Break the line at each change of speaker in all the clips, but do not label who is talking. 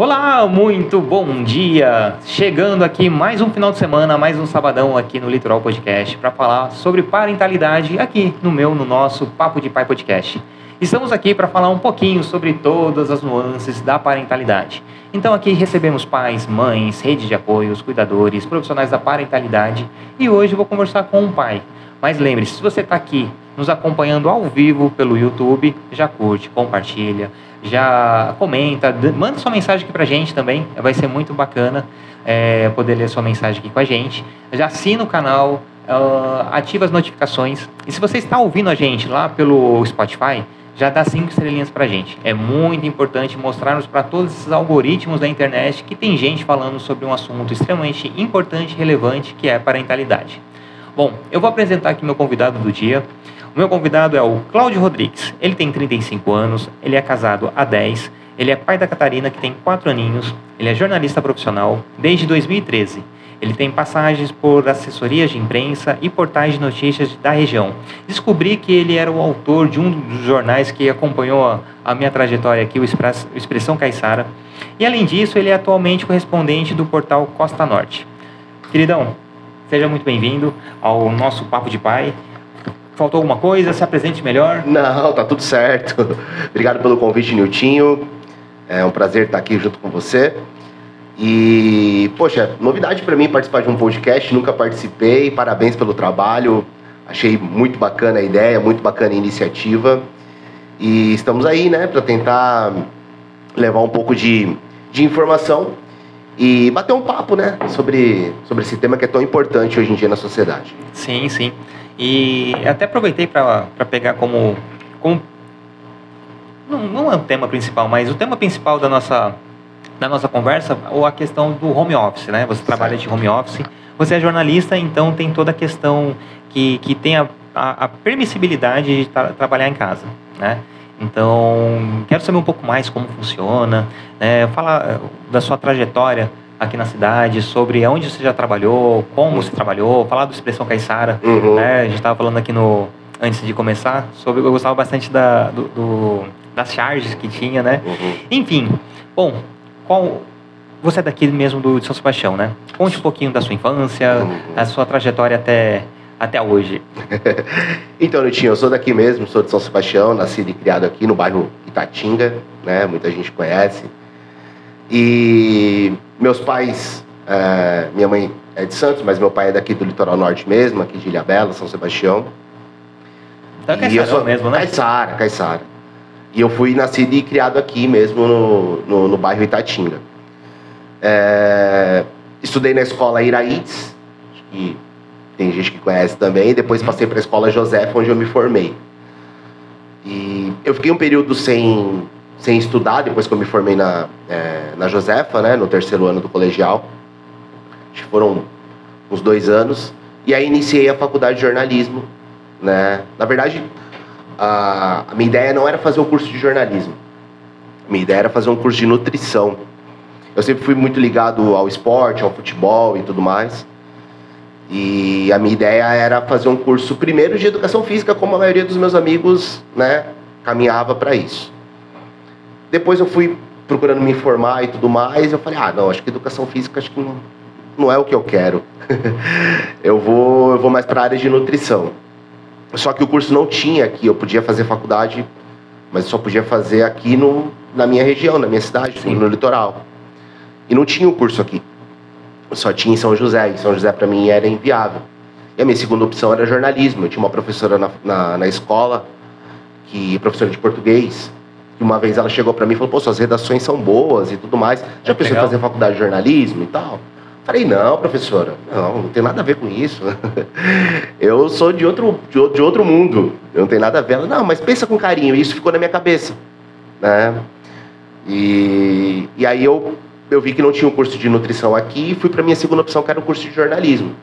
Olá, muito bom dia! Chegando aqui mais um final de semana, mais um sabadão aqui no Litoral Podcast para falar sobre parentalidade aqui no meu, no nosso Papo de Pai Podcast. Estamos aqui para falar um pouquinho sobre todas as nuances da parentalidade. Então aqui recebemos pais, mães, rede de apoios, cuidadores, profissionais da parentalidade e hoje vou conversar com um pai. Mas lembre-se, se você está aqui nos acompanhando ao vivo pelo YouTube, já curte, compartilha, já comenta, manda sua mensagem aqui pra gente também, vai ser muito bacana é, poder ler sua mensagem aqui com a gente. Já assina o canal, uh, ativa as notificações. E se você está ouvindo a gente lá pelo Spotify, já dá cinco estrelinhas pra gente. É muito importante mostrarmos para todos esses algoritmos da internet que tem gente falando sobre um assunto extremamente importante e relevante que é a parentalidade. Bom, eu vou apresentar aqui meu convidado do dia. O meu convidado é o Cláudio Rodrigues. Ele tem 35 anos, ele é casado há 10, ele é pai da Catarina, que tem 4 aninhos, ele é jornalista profissional desde 2013. Ele tem passagens por assessorias de imprensa e portais de notícias da região. Descobri que ele era o autor de um dos jornais que acompanhou a minha trajetória aqui, o Expressão Caiçara. E além disso, ele é atualmente correspondente do portal Costa Norte. Queridão, seja muito bem-vindo ao nosso Papo de Pai. Faltou alguma coisa? Se apresente melhor.
Não, tá tudo certo. Obrigado pelo convite, Niltinho. É um prazer estar aqui junto com você. E, poxa, novidade para mim participar de um podcast, nunca participei. Parabéns pelo trabalho. Achei muito bacana a ideia, muito bacana a iniciativa. E estamos aí, né, para tentar levar um pouco de, de informação e bater um papo, né, sobre, sobre esse tema que é tão importante hoje em dia na sociedade.
Sim, sim. E até aproveitei para pegar como, como não, não é o tema principal, mas o tema principal da nossa, da nossa conversa ou a questão do home office, né? Você trabalha de home office, você é jornalista, então tem toda a questão que, que tem a, a, a permissibilidade de tra trabalhar em casa, né? Então, quero saber um pouco mais como funciona, né? falar da sua trajetória aqui na cidade, sobre onde você já trabalhou, como você trabalhou, falar do Expressão Caiçara. Uhum. Né? A gente estava falando aqui no antes de começar sobre eu gostava bastante da, do, do das charges que tinha, né? Uhum. Enfim, bom, qual você é daqui mesmo do de São Sebastião, né? Conte um pouquinho da sua infância, uhum. a sua trajetória até até hoje.
então, Nutinho, eu sou daqui mesmo, sou de São Sebastião, nascido e criado aqui no bairro Itatinga, né? Muita gente conhece. E meus pais, é, minha mãe é de Santos, mas meu pai é daqui do litoral norte mesmo, aqui de Ilhabela, São Sebastião.
Então é Caiçara sou... mesmo, né?
Caiçara, Caiçara. E eu fui nascido e criado aqui mesmo no, no, no bairro Itatinga. É, estudei na escola Iraítes, que tem gente que conhece também. Depois passei para a escola José, onde eu me formei. E eu fiquei um período sem sem estudar, depois que eu me formei na, é, na Josefa, né, no terceiro ano do colegial. Acho que foram uns dois anos. E aí iniciei a faculdade de jornalismo. Né? Na verdade, a, a minha ideia não era fazer um curso de jornalismo. A minha ideia era fazer um curso de nutrição. Eu sempre fui muito ligado ao esporte, ao futebol e tudo mais. E a minha ideia era fazer um curso primeiro de educação física, como a maioria dos meus amigos, né, caminhava para isso. Depois eu fui procurando me informar e tudo mais, eu falei, ah, não, acho que educação física acho que não, não é o que eu quero. eu vou, eu vou mais para a área de nutrição. Só que o curso não tinha aqui, eu podia fazer faculdade, mas só podia fazer aqui no, na minha região, na minha cidade, Sim. no litoral. E não tinha o curso aqui. Só tinha em São José, e São José para mim era inviável. E a minha segunda opção era jornalismo. Eu tinha uma professora na, na, na escola, que professora de português, e uma vez ela chegou para mim e falou: pô, suas redações são boas e tudo mais. Já pensou em fazer faculdade de jornalismo e tal? Falei, não, professora, não, não tem nada a ver com isso. eu sou de outro, de outro mundo, eu não tenho nada a ver. Ela, não, mas pensa com carinho, e isso ficou na minha cabeça. Né? E, e aí eu, eu vi que não tinha um curso de nutrição aqui e fui para minha segunda opção, que era o um curso de jornalismo.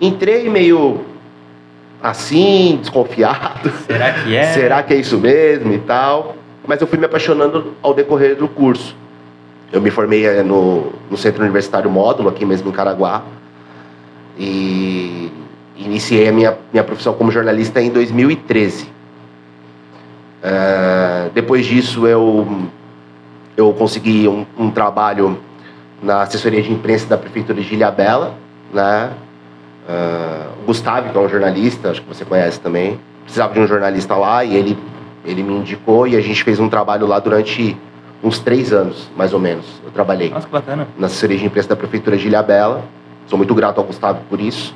Entrei meio assim, desconfiado.
Será que é?
Será que é isso mesmo e tal? Mas eu fui me apaixonando ao decorrer do curso. Eu me formei eh, no, no Centro Universitário Módulo, aqui mesmo em Caraguá, e iniciei a minha, minha profissão como jornalista em 2013. Uh, eh, depois disso, eu eu consegui um, um trabalho na assessoria de imprensa da prefeitura de Ilhabela, né? Uh, o Gustavo, que é um jornalista, acho que você conhece também, precisava de um jornalista lá e ele, ele me indicou e a gente fez um trabalho lá durante uns três anos, mais ou menos. Eu trabalhei.
Nossa, que bacana.
Na assessoria de imprensa da prefeitura de Ilhabela. Sou muito grato ao Gustavo por isso.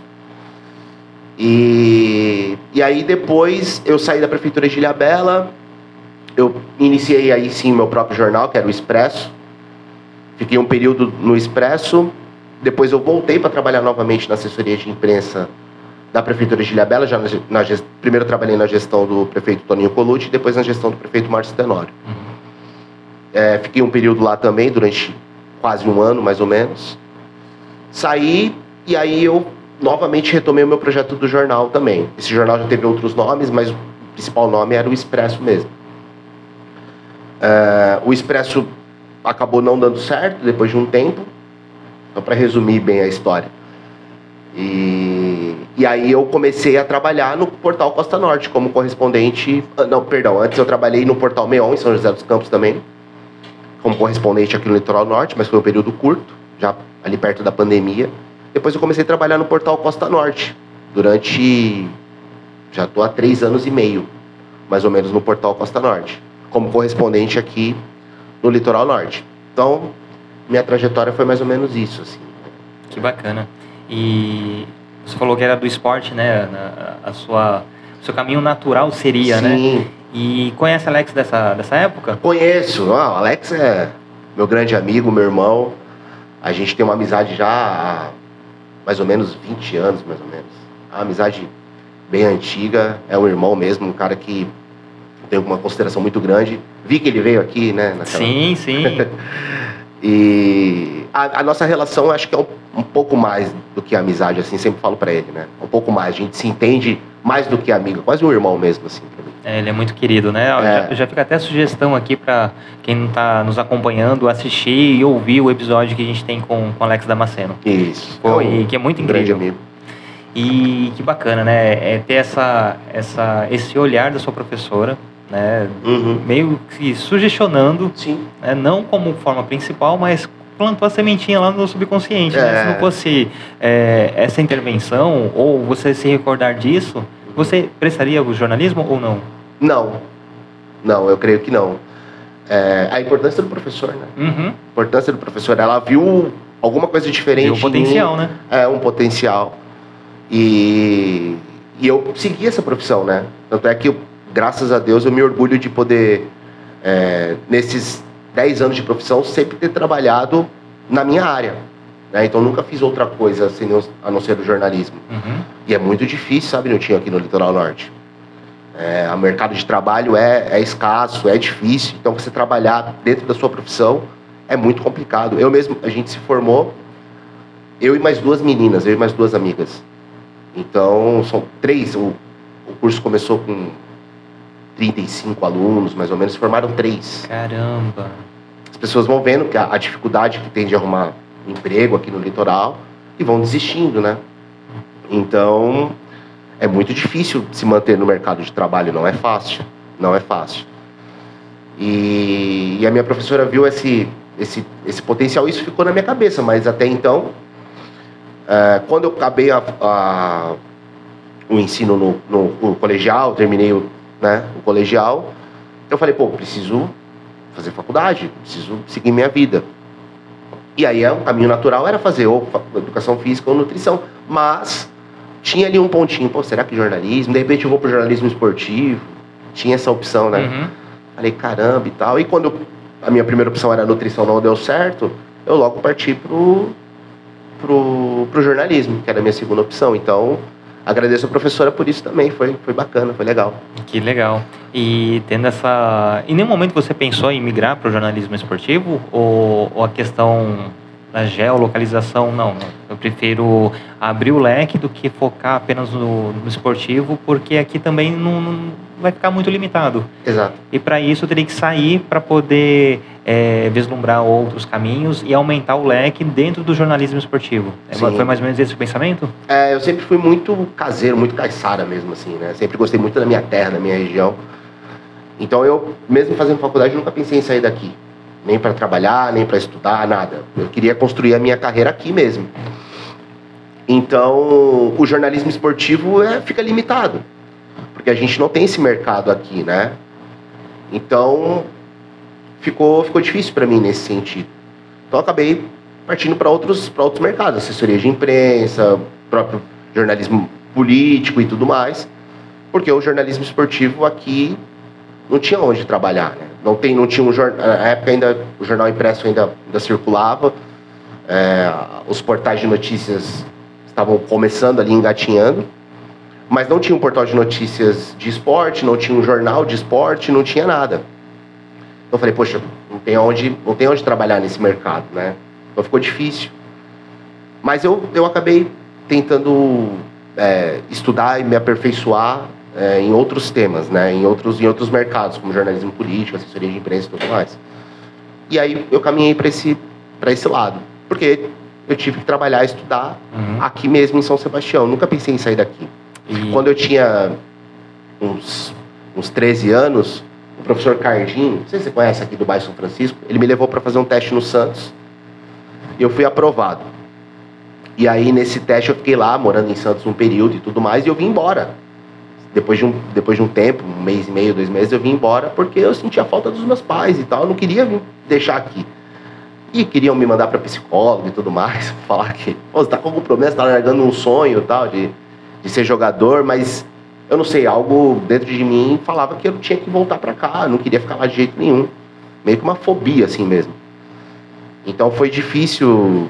E, e aí depois eu saí da prefeitura de Ilhabela, eu iniciei aí sim meu próprio jornal, que era o Expresso. Fiquei um período no Expresso, depois eu voltei para trabalhar novamente na assessoria de imprensa da prefeitura de Ilhabela, já na, na primeiro trabalhei na gestão do prefeito Toninho Colucci, depois na gestão do prefeito Márcio Tenório. Uhum. É, fiquei um período lá também, durante quase um ano, mais ou menos. Saí e aí eu novamente retomei o meu projeto do jornal também. Esse jornal já teve outros nomes, mas o principal nome era o Expresso mesmo. É, o Expresso acabou não dando certo depois de um tempo. Então, para resumir bem a história. E, e aí eu comecei a trabalhar no portal Costa Norte como correspondente. Ah, não, perdão, antes eu trabalhei no portal Meon, em São José dos Campos também, como correspondente aqui no Litoral Norte, mas foi um período curto, já ali perto da pandemia. Depois eu comecei a trabalhar no portal Costa Norte, durante. Já estou há três anos e meio, mais ou menos, no portal Costa Norte, como correspondente aqui no Litoral Norte. Então, minha trajetória foi mais ou menos isso. Assim.
Que bacana. E você falou que era do esporte, né? A sua, o seu caminho natural seria,
Sim.
né?
Sim.
E conhece Alex dessa, dessa época?
Conheço. o Alex é meu grande amigo, meu irmão. A gente tem uma amizade já há mais ou menos 20 anos, mais ou menos. Uma amizade bem antiga. É um irmão mesmo, um cara que tem uma consideração muito grande. Vi que ele veio aqui, né?
Naquela... Sim, sim.
e a, a, nossa relação acho que é um, um, pouco mais do que amizade, assim, sempre falo para ele, né? Um pouco mais. A gente se entende mais do que amigo, quase um irmão mesmo, assim, pra mim.
É, ele é muito querido, né? É. Já, já fica até a sugestão aqui para quem não está nos acompanhando assistir e ouvir o episódio que a gente tem com o Alex Damasceno.
Isso.
Foi, é um que é muito incrível.
Grande amigo.
E que bacana, né? É ter essa, essa, esse olhar da sua professora, né?
Uhum.
Meio que sugestionando,
Sim.
Né? não como forma principal, mas plantou a sementinha lá no subconsciente. É. Né? Se não fosse é, essa intervenção ou você se recordar disso, você prestaria o jornalismo ou não?
Não, não, eu creio que não. É, a importância do professor, né?
Uhum.
A importância do professor, ela viu alguma coisa diferente. Viu
um potencial,
em,
né?
É, um potencial. E, e eu segui essa profissão, né? Tanto é que graças a Deus, eu me orgulho de poder, é, nesses 10 anos de profissão, sempre ter trabalhado na minha área. Né? Então, nunca fiz outra coisa a não ser o jornalismo.
Uhum.
E é muito difícil, sabe, não tinha aqui no Litoral Norte. É, o mercado de trabalho é, é escasso, é difícil. Então, você trabalhar dentro da sua profissão é muito complicado. Eu mesmo, a gente se formou, eu e mais duas meninas, eu e mais duas amigas. Então, são três. O, o curso começou com 35 alunos, mais ou menos, formaram três.
Caramba!
As pessoas vão vendo que a, a dificuldade que tem de arrumar emprego aqui no litoral e vão desistindo, né? Então, é muito difícil se manter no mercado de trabalho, não é fácil, não é fácil. E, e a minha professora viu esse, esse, esse potencial, isso ficou na minha cabeça, mas até então, é, quando eu acabei a, a, o ensino no, no, no colegial, terminei o né, o colegial. Eu falei, pô, preciso fazer faculdade, preciso seguir minha vida. E aí o caminho natural era fazer ou educação física ou nutrição. Mas tinha ali um pontinho, pô, será que jornalismo? De repente eu vou pro jornalismo esportivo. Tinha essa opção, né?
Uhum.
Falei, caramba e tal. E quando a minha primeira opção era nutrição, não deu certo, eu logo parti pro, pro, pro jornalismo, que era a minha segunda opção. Então, agradeço a professora por isso também, foi, foi bacana, foi legal.
Que legal. E tendo essa. Em nenhum momento você pensou em migrar para o jornalismo esportivo? Ou, ou, a questão da geolocalização? Não, eu prefiro abrir o leque do que focar apenas no, no esportivo, porque aqui também não, não vai ficar muito limitado.
Exato.
E para isso eu teria que sair para poder é, vislumbrar outros caminhos e aumentar o leque dentro do jornalismo esportivo. É, Sim. Foi mais ou menos esse o pensamento?
É, eu sempre fui muito caseiro, muito caiçara mesmo, assim, né? Sempre gostei muito da minha terra, da minha região. Então eu, mesmo fazendo faculdade, nunca pensei em sair daqui. nem para trabalhar, nem para estudar, nada. Eu queria construir a minha carreira aqui mesmo. Então, o jornalismo esportivo é, fica limitado, porque a gente não tem esse mercado aqui, né? Então, ficou, ficou difícil para mim nesse sentido. Então, acabei partindo para outros, outros mercados, assessoria de imprensa, próprio jornalismo político e tudo mais, porque o jornalismo esportivo aqui não tinha onde trabalhar, né? Não tem, não tinha um jornal, na época ainda o jornal impresso ainda, ainda circulava, é, os portais de notícias estavam começando ali engatinhando, mas não tinha um portal de notícias de esporte, não tinha um jornal de esporte, não tinha nada. Então eu falei, poxa, não tem onde, não tem onde trabalhar nesse mercado, né? Então ficou difícil. Mas eu, eu acabei tentando é, estudar e me aperfeiçoar é, em outros temas, né? Em outros, em outros mercados, como jornalismo político, assessoria de imprensa e tudo mais. E aí eu caminhei para esse, esse lado. Porque eu tive que trabalhar, estudar uhum. aqui mesmo em São Sebastião. Nunca pensei em sair daqui. E... Quando eu tinha uns, uns 13 anos, o professor Cardinho, não sei se você conhece aqui do bairro São Francisco, ele me levou para fazer um teste no Santos. E eu fui aprovado. E aí, nesse teste, eu fiquei lá, morando em Santos um período e tudo mais, e eu vim embora. Depois de um, depois de um tempo, um mês e meio, dois meses, eu vim embora porque eu sentia falta dos meus pais e tal. Eu não queria vir deixar aqui. E queriam me mandar para psicólogo e tudo mais, falar que você tá com algum problema, você tá largando um sonho e tal, de, de ser jogador, mas eu não sei, algo dentro de mim falava que eu tinha que voltar para cá, não queria ficar lá de jeito nenhum. Meio que uma fobia assim mesmo. Então foi difícil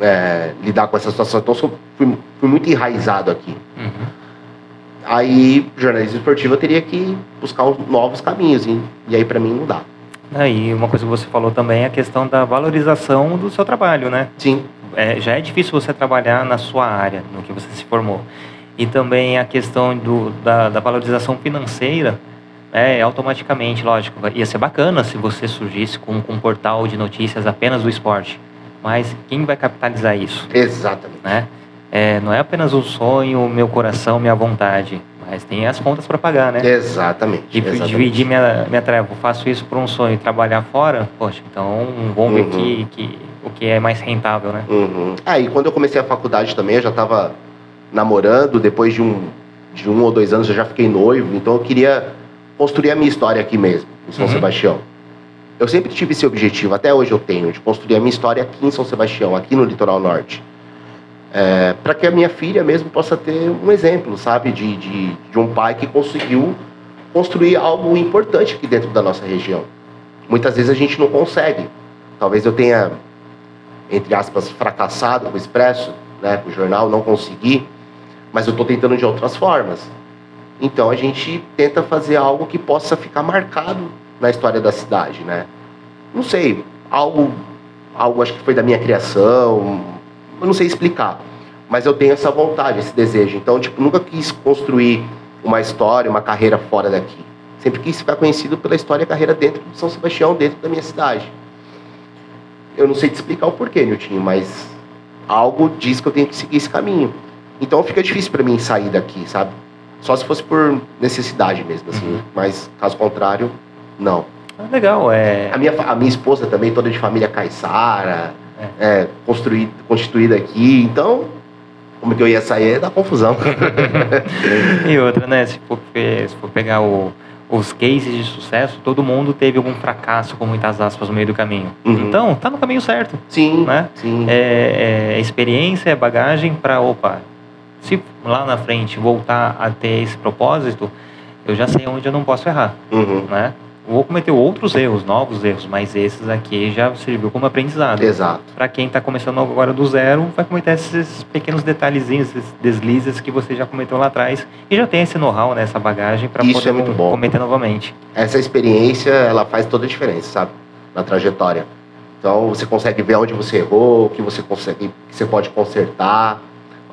é, lidar com essa situação. Então fui, fui muito enraizado aqui. Uhum. Aí, jornalismo esportivo, eu teria que buscar novos caminhos. E, e aí, para mim, não dá.
E uma coisa que você falou também é a questão da valorização do seu trabalho, né?
Sim.
É, já é difícil você trabalhar na sua área, no que você se formou. E também a questão do, da, da valorização financeira, é, automaticamente, lógico, ia ser bacana se você surgisse com, com um portal de notícias apenas do esporte. Mas quem vai capitalizar isso?
Exatamente.
Né? É, não é apenas um sonho, meu coração, minha vontade. Mas tem as contas para pagar, né?
Exatamente. exatamente.
Dividir minha, minha tarefa. Faço isso por um sonho e trabalhar fora, poxa, então vamos ver uhum. que, que, o que é mais rentável, né?
Uhum. Ah, e quando eu comecei a faculdade também, eu já estava namorando. Depois de um, de um ou dois anos eu já fiquei noivo. Então eu queria construir a minha história aqui mesmo, em São uhum. Sebastião. Eu sempre tive esse objetivo, até hoje eu tenho, de construir a minha história aqui em São Sebastião, aqui no litoral norte é, para que a minha filha mesmo possa ter um exemplo, sabe, de, de, de, um pai que conseguiu construir algo importante aqui dentro da nossa região. Muitas vezes a gente não consegue. Talvez eu tenha, entre aspas, fracassado com o Expresso, né, com o jornal, não consegui, mas eu estou tentando de outras formas. Então a gente tenta fazer algo que possa ficar marcado na história da cidade, né? Não sei, algo, algo acho que foi da minha criação, eu não sei explicar. Mas eu tenho essa vontade, esse desejo. Então, tipo, nunca quis construir uma história, uma carreira fora daqui. Sempre quis ficar conhecido pela história e carreira dentro de São Sebastião, dentro da minha cidade. Eu não sei te explicar o porquê, Nilton, mas algo diz que eu tenho que seguir esse caminho. Então fica difícil para mim sair daqui, sabe? Só se fosse por necessidade mesmo, assim. Uhum. Mas caso contrário, não.
Ah, legal, é.
A minha, a minha esposa também, toda de família caiçara é, construída, constituída aqui. Então, como que eu ia sair é da confusão.
e outra, né? Se for, se for pegar o, os cases de sucesso, todo mundo teve algum fracasso, com muitas aspas, no meio do caminho. Uhum. Então, tá no caminho certo.
Sim.
Né?
sim.
É, é experiência, é bagagem para, opa, se lá na frente voltar a ter esse propósito, eu já sei onde eu não posso errar. Uhum. Né? vou cometer outros erros, novos erros, mas esses aqui já serviu como aprendizado.
Exato.
Para quem está começando agora do zero, vai cometer esses pequenos detalhezinhos, esses deslizes que você já cometeu lá atrás e já tem esse know-how, né, essa bagagem para poder
é muito bom.
cometer novamente.
Essa experiência, ela faz toda a diferença, sabe, na trajetória. Então você consegue ver onde você errou, o que você consegue, que você pode consertar.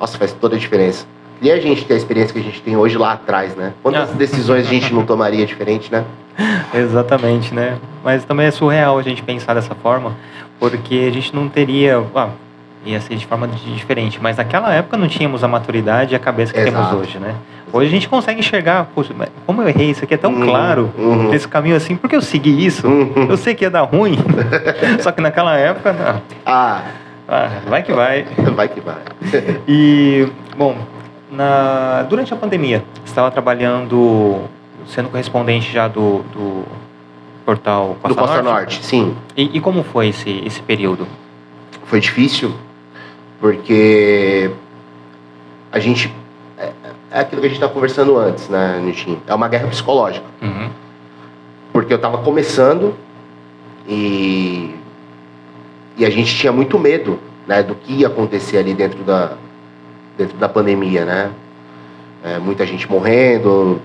Nossa, faz toda a diferença. E a gente ter a experiência que a gente tem hoje lá atrás, né? Quantas ah. decisões a gente não tomaria diferente, né?
Exatamente, né? Mas também é surreal a gente pensar dessa forma, porque a gente não teria. Ah, ia ser de forma diferente. Mas naquela época não tínhamos a maturidade e a cabeça que
Exato.
temos hoje, né? Hoje a gente consegue enxergar, poxa, como eu errei, isso aqui é tão
Uhum,
claro,
uhum.
esse caminho assim, por que eu segui isso?
Uhum.
Eu sei que ia dar ruim, só que naquela época, não.
Ah,
Ah, vai que vai.
vai que vai.
E, bom, na, durante a pandemia, você estava trabalhando, sendo correspondente já do, do portal Costa
Do Costa
Norte?
Norte, sim.
E, e como foi esse, esse período?
Foi difícil, porque a gente. É, é aquilo que a gente estava conversando antes, né, Nitinho? É uma guerra psicológica.
Uhum.
Porque eu estava começando e. E a gente tinha muito medo né, do que ia acontecer ali dentro da, dentro da pandemia, né? É, muita gente morrendo,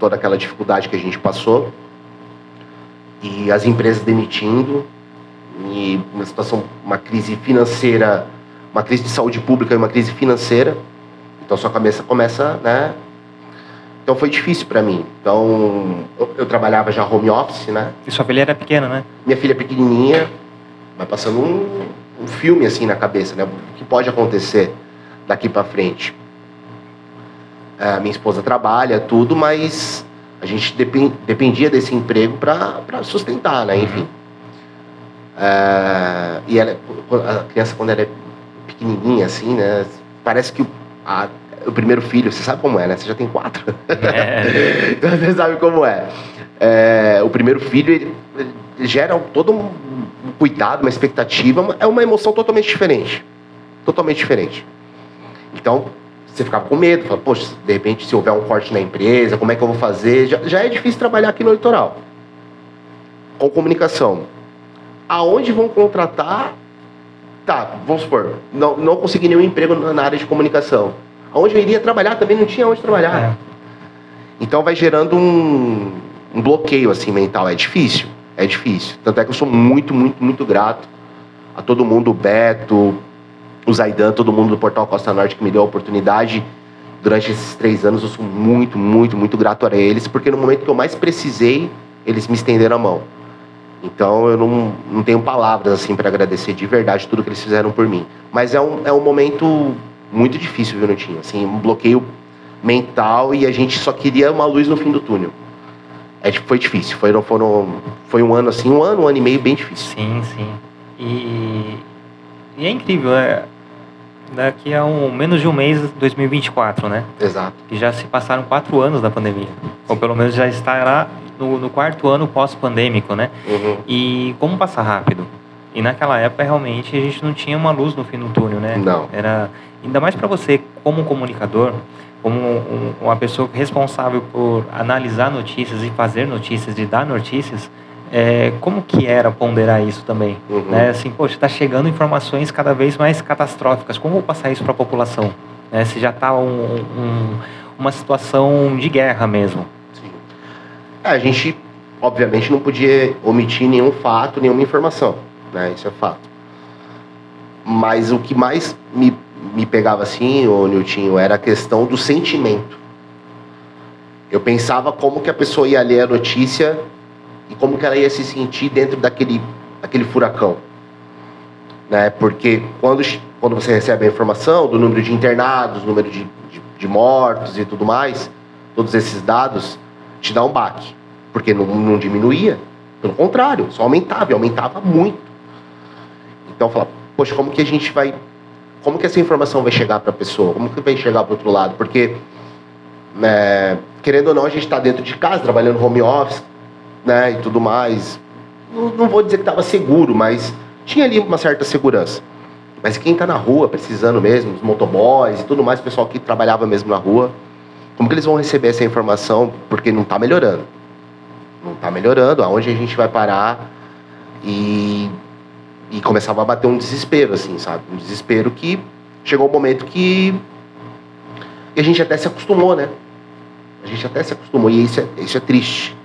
toda aquela dificuldade que a gente passou. E as empresas demitindo, e uma situação, uma crise financeira, uma crise de saúde pública e uma crise financeira. Então sua cabeça começa, né? Então foi difícil para mim. Então eu, eu trabalhava já home office, né?
E sua filha era pequena, né?
Minha filha é pequenininha, vai passando um, um filme assim na cabeça, né? O que pode acontecer daqui para frente. É, minha esposa trabalha, tudo, mas a gente depen- dependia desse emprego para sustentar, né? Enfim. É, e ela, a criança, quando ela é pequenininha, assim, né? Parece que o, a- o primeiro filho, você sabe como é, né? Você já tem quatro.
É.
Então você sabe como é. É, o primeiro filho ele gera todo um, cuidado, uma expectativa, é uma emoção totalmente diferente. Totalmente diferente. Então, você ficava com medo, fala, poxa, de repente se houver um corte na empresa, como é que eu vou fazer? Já, já é difícil trabalhar aqui no litoral. Com comunicação. Aonde vão contratar? Tá, vamos supor, não, não consegui nenhum emprego na na área de comunicação. Aonde eu iria trabalhar também não tinha onde trabalhar.
É.
Então vai gerando um, um bloqueio assim mental. É difícil, é difícil. Tanto é que eu sou muito, muito, muito grato a todo mundo, o Beto, o Zaidan, todo mundo do Portal Costa Norte que me deu a oportunidade durante esses três anos. Eu sou muito, muito, muito grato a eles, porque no momento que eu mais precisei, eles me estenderam a mão. Então eu não, não tenho palavras assim para agradecer de verdade tudo que eles fizeram por mim. Mas é um, é um momento muito difícil, viu, Nutinho? Assim, um bloqueio mental e a gente só queria uma luz no fim do túnel. É, tipo, foi difícil, foi, foram, foi um ano assim, um ano, um ano e meio bem difícil.
Sim, sim. E, e é incrível, é, daqui a um, menos de um mês, 2024, né?
Exato.
Que já se passaram quatro anos da pandemia. Ou pelo menos já estará no, no quarto ano pós-pandêmico, né?
Uhum.
E como passa rápido. E naquela época realmente a gente não tinha uma luz no fim do túnel, né?
Não.
Era ainda mais para você como comunicador, como um- uma pessoa responsável por analisar notícias e fazer notícias e dar notícias, é, como que era ponderar isso também?
Uhum.
Né? Assim, poxa, está chegando informações cada vez mais catastróficas. Como vou passar isso para a população? Né? Se já está um- um- uma situação de guerra mesmo.
Sim. É, a gente, obviamente, não podia omitir nenhum fato, nenhuma informação, né? Isso é fato. Mas o que mais me, me pegava assim, ô Niltinho, era a questão do sentimento. Eu pensava como que a pessoa ia ler a notícia e como que ela ia se sentir dentro daquele, daquele furacão. Né? Porque quando, quando você recebe a informação do número de internados, número de, de, de mortos e tudo mais, todos esses dados, te dá um baque. Porque não, não diminuía. Pelo contrário, só aumentava e aumentava muito. Então eu falava, poxa, como que a gente vai. Como que essa informação vai chegar para a pessoa? Como que vai chegar para outro lado? Porque, né, querendo ou não, a gente está dentro de casa, trabalhando home office, né, e tudo mais. Não, não vou dizer que estava seguro, mas tinha ali uma certa segurança. Mas quem está na rua, precisando mesmo, os motoboys e tudo mais, o pessoal que trabalhava mesmo na rua, como que eles vão receber essa informação? Porque não está melhorando. Não está melhorando. Aonde a gente vai parar? E, e começava a bater um desespero, assim, sabe? Um desespero que chegou um momento que, a gente até se acostumou, né? A gente até se acostumou. E isso é, isso é triste.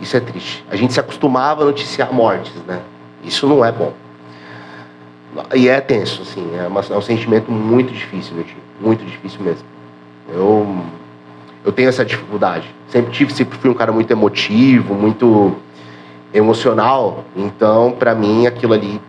Isso é triste. A gente se acostumava a noticiar mortes, né? Isso não é bom. E é tenso, assim. É, uma- é um sentimento muito difícil, meu tio. Muito difícil mesmo. Eu, eu tenho essa dificuldade. Sempre tive, sempre fui um cara muito emotivo, muito emocional. Então, pra mim, aquilo ali.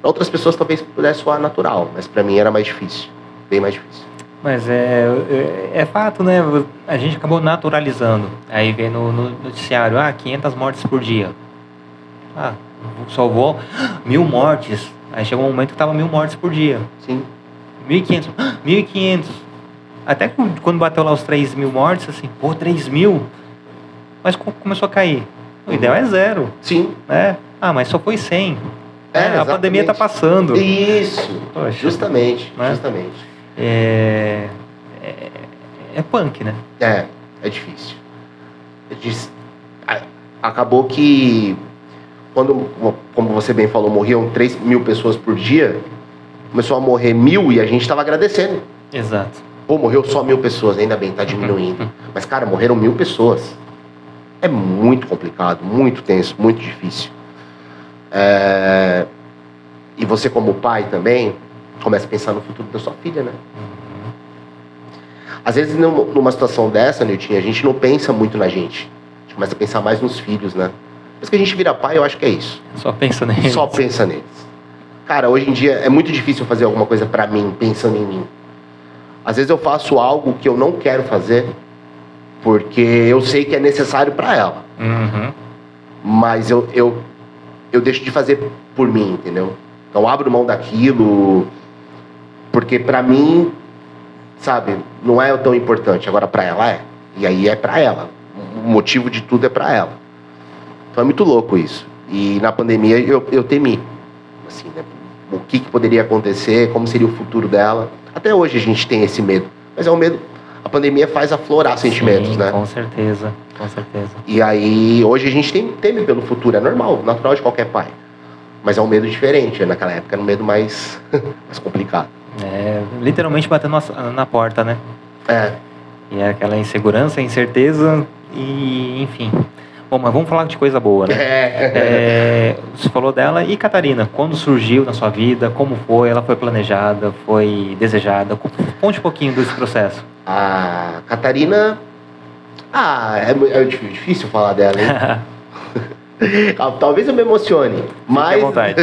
Para outras pessoas talvez pudesse soar natural, mas para mim era mais difícil, bem mais difícil.
Mas é, é, é, fato, né? A gente acabou naturalizando. Aí vem no, no noticiário, ah, 500 mortes por dia. Ah, salvou mil mortes. Aí chegou um momento que tava mil mortes por dia.
Sim.
1.500. 1.500. Até quando bateu lá os 3 mil mortes, assim, pô, 3 mil? Mas começou a cair. O ideal é zero.
Sim.
Né? Ah, mas só foi 100. É, é, a pandemia está passando.
Isso. Poxa, justamente. Né? Justamente.
É, é, é punk, né?
É, é difícil. Acabou que quando, como você bem falou, morriam 3 mil pessoas por dia, começou a morrer mil e a gente estava agradecendo.
Exato.
Pô, morreu só mil pessoas, ainda bem, tá diminuindo. Mas, cara, morreram mil pessoas. É muito complicado, muito tenso, muito difícil. É... E você, como pai também, começa a pensar no futuro da sua filha, né? Às vezes, numa situação dessa, Nilton, a gente não pensa muito na gente. A gente começa a pensar mais nos filhos, né? Mas que a gente vira pai, eu acho que é isso.
Só pensa neles.
Só pensa neles. Cara, hoje em dia é muito difícil fazer alguma coisa para mim, pensando em mim. Às vezes eu faço algo que eu não quero fazer, porque eu sei que é necessário para ela.
Uhum.
Mas eu, eu, eu deixo de fazer por mim, entendeu? Então abro mão daquilo, porque para mim, sabe, não é tão importante. Agora para ela é. E aí é para ela. O motivo de tudo é para ela. Então é muito louco isso. E na pandemia eu, eu temi. Assim, né? O que, que poderia acontecer, como seria o futuro dela. Até hoje a gente tem esse medo. Mas é um medo. A pandemia faz aflorar Sim, sentimentos, né?
Com certeza, com certeza.
E aí, hoje a gente tem, teme pelo futuro, é normal, natural de qualquer pai. Mas é um medo diferente. Naquela época era um medo mais, mais complicado.
É, literalmente batendo na porta, né?
É.
E é aquela insegurança, incerteza e, enfim. Bom, mas vamos falar de coisa boa, né?
É.
É, você falou dela. E Catarina, quando surgiu na sua vida? Como foi? Ela foi planejada? Foi desejada? Conte um pouquinho desse processo.
A Catarina... Ah, é, é difícil falar dela, hein? Talvez eu me emocione, mas.
vontade.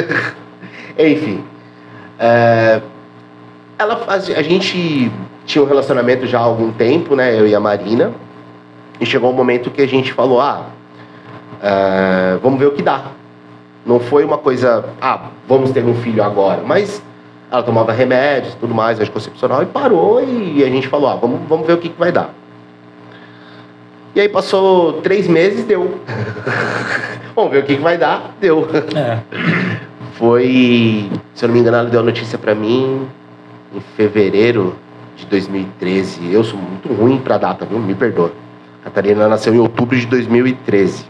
Enfim. É... Ela, a, a gente tinha um relacionamento já há algum tempo, né? Eu e a Marina. E chegou um momento que a gente falou: ah, é... vamos ver o que dá. Não foi uma coisa, ah, vamos ter um filho agora. Mas ela tomava remédios tudo mais, anticoncepcional, e parou e a gente falou: ah, vamos, vamos ver o que, que vai dar. E aí passou três meses, deu. Vamos ver o que, que vai dar, deu.
É.
Foi, se eu não me engano, ela deu a notícia para mim em fevereiro de 2013. Eu sou muito ruim pra data, viu? Me perdoa. A Catarina nasceu em outubro de 2013.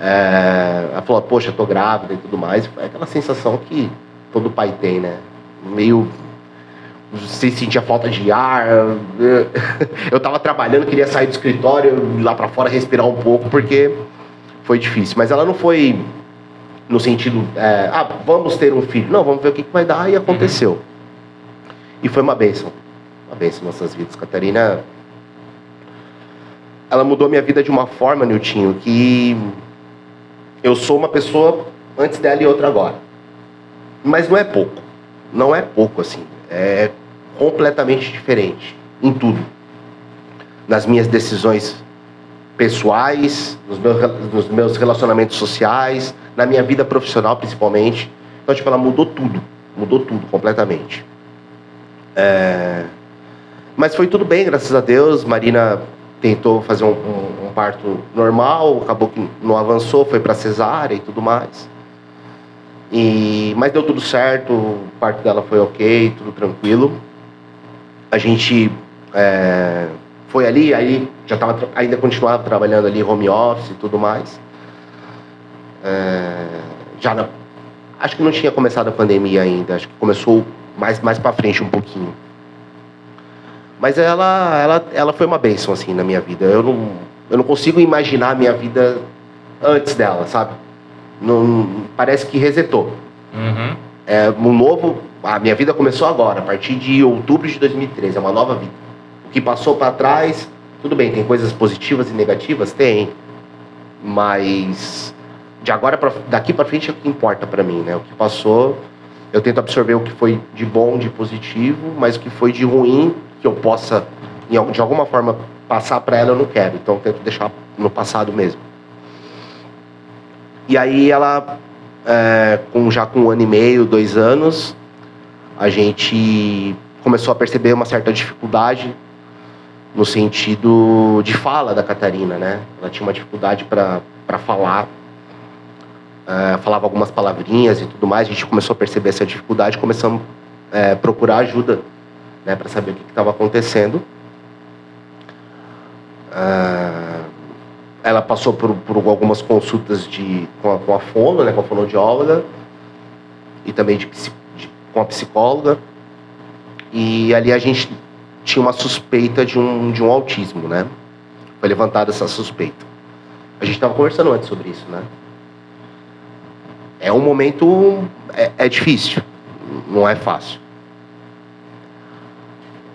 É, ela falou, poxa, tô grávida e tudo mais. Foi aquela sensação que todo pai tem, né? Meio você sentia falta de ar. Eu estava trabalhando, queria sair do escritório, ir lá para fora respirar um pouco, porque foi difícil. Mas ela não foi no sentido, é, ah, vamos ter um filho. Não, vamos ver o que, que vai dar. E aconteceu. Uhum. E foi uma bênção. Uma bênção em nossas vidas. Catarina, ela mudou minha vida de uma forma, Niltinho, que eu sou uma pessoa antes dela e outra agora. Mas não é pouco. Não é pouco, assim é completamente diferente em tudo. Nas minhas decisões pessoais, nos meus, nos meus relacionamentos sociais, na minha vida profissional principalmente. Então, tipo, ela mudou tudo. Mudou tudo completamente. É... Mas foi tudo bem, graças a Deus. Marina tentou fazer um, um, um parto normal, acabou que não avançou, foi para cesárea e tudo mais. E, mas deu tudo certo, o parto dela foi ok, tudo tranquilo. A gente é, foi ali, aí já tava, ainda continuava trabalhando ali home office e tudo mais. É, já na, acho que não tinha começado a pandemia ainda, acho que começou mais, mais para frente um pouquinho. Mas ela, ela, ela foi uma bênção assim na minha vida. Eu não, eu não consigo imaginar a minha vida antes dela, sabe? Não, parece que resetou.
Uhum.
É um novo. A minha vida começou agora, a partir de outubro de 2013, é uma nova vida. O que passou para trás, tudo bem, tem coisas positivas e negativas? Tem. Mas de agora pra, daqui para frente é o que importa para mim, né? O que passou, eu tento absorver o que foi de bom, de positivo, mas o que foi de ruim que eu possa de alguma forma passar para ela eu não quero, então eu tento deixar no passado mesmo. E aí ela, é, com, já com um ano e meio, dois anos, a gente começou a perceber uma certa dificuldade no sentido de fala da Catarina, né? Ela tinha uma dificuldade para falar, é, falava algumas palavrinhas e tudo mais. A gente começou a perceber essa dificuldade, começamos a é, procurar ajuda, né, para saber o que estava acontecendo. É, ela passou por, por, algumas consultas de, com, a, com a fono, né, com a fonoaudióloga, e também de, de, com a psicóloga. E ali a gente tinha uma suspeita de um, de um autismo, né? Foi levantada essa suspeita. A gente estava conversando antes sobre isso, né? É um momento. É, é difícil, não é fácil.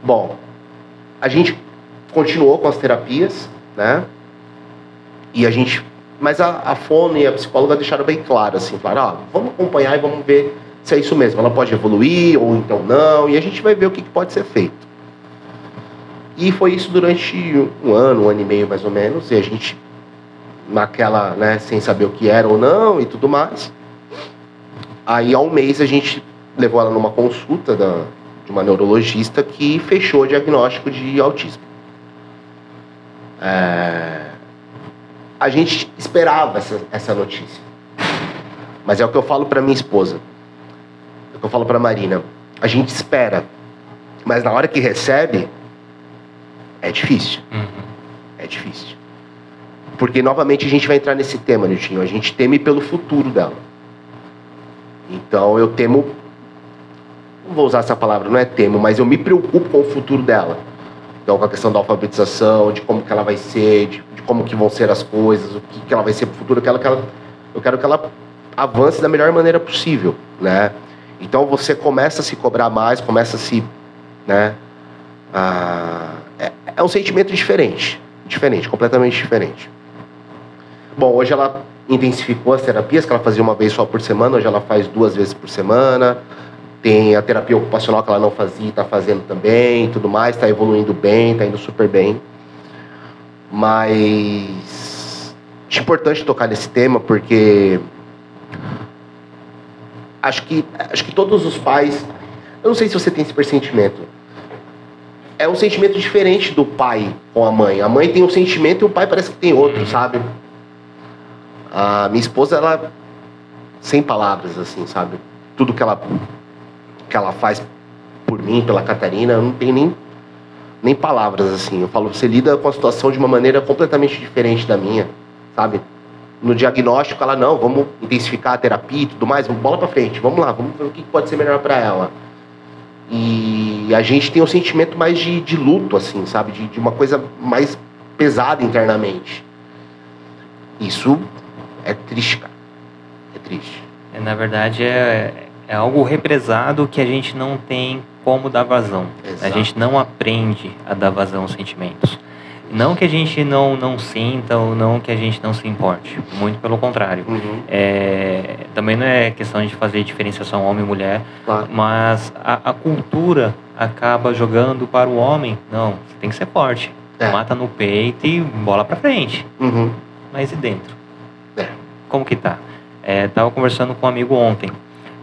Bom, a gente continuou com as terapias, né? E a gente. Mas a, a Fono e a psicóloga deixaram bem claro, assim, falaram, ah, vamos acompanhar e vamos ver se é isso mesmo. Ela pode evoluir ou então não, e a gente vai ver o que, que pode ser feito. E foi isso durante um ano, um ano e meio mais ou menos, e a gente, naquela, né, sem saber o que era ou não e tudo mais. Aí, há um mês, a gente levou ela numa consulta da, de uma neurologista que fechou o diagnóstico de autismo. É... A gente esperava essa, essa notícia. Mas é o que eu falo para minha esposa. É o que eu falo para Marina. A gente espera. Mas na hora que recebe, é difícil. Uhum. É difícil. Porque, novamente, a gente vai entrar nesse tema, Niltinho. A gente teme pelo futuro dela. Então, eu temo. Não vou usar essa palavra, não é temo, mas eu me preocupo com o futuro dela. Então, com a questão da alfabetização, de como que ela vai ser, de, de como que vão ser as coisas, o que, que ela vai ser pro futuro. Eu quero que ela, eu quero que ela avance da melhor maneira possível, né? Então, você começa a se cobrar mais, começa a se, né? É, é um sentimento diferente. Diferente, completamente diferente. Bom, hoje ela intensificou as terapias, que ela fazia uma vez só por semana, hoje ela faz duas vezes por semana. Tem a terapia ocupacional que ela não fazia, está fazendo também, tudo mais, está evoluindo bem, está indo super bem. Mas é importante tocar nesse tema porque acho que acho que todos os pais, eu não sei se você tem esse pressentimento, é um sentimento diferente do pai com a mãe. A mãe tem um sentimento e o pai parece que tem outro, sabe? A minha esposa, ela sem palavras, assim, sabe? Tudo que ela que ela faz por mim, pela Catarina, eu não tenho nem nem palavras assim. Eu falo, você lida com a situação de uma maneira completamente diferente da minha, sabe? No diagnóstico, ela não, vamos intensificar a terapia e tudo mais, bola para frente, vamos lá, vamos ver o que pode ser melhor para ela. E a gente tem um sentimento mais de, de luto, assim, sabe? De, de uma coisa mais pesada internamente. Isso é triste, cara. É triste.
É, na verdade, é, é algo represado que a gente não tem como dar vazão. Exato. A gente não aprende a dar vazão aos sentimentos. Não que a gente não, não sinta ou não que a gente não se importe. Muito pelo contrário. Uhum. É, também não é questão de fazer diferenciação homem e mulher, claro. mas a, a, cultura acaba jogando para o homem. Não, você tem que ser forte. É. Mata no peito e bola para frente. Uhum. Mas e dentro? É. Como que tá? É, tava conversando com um amigo ontem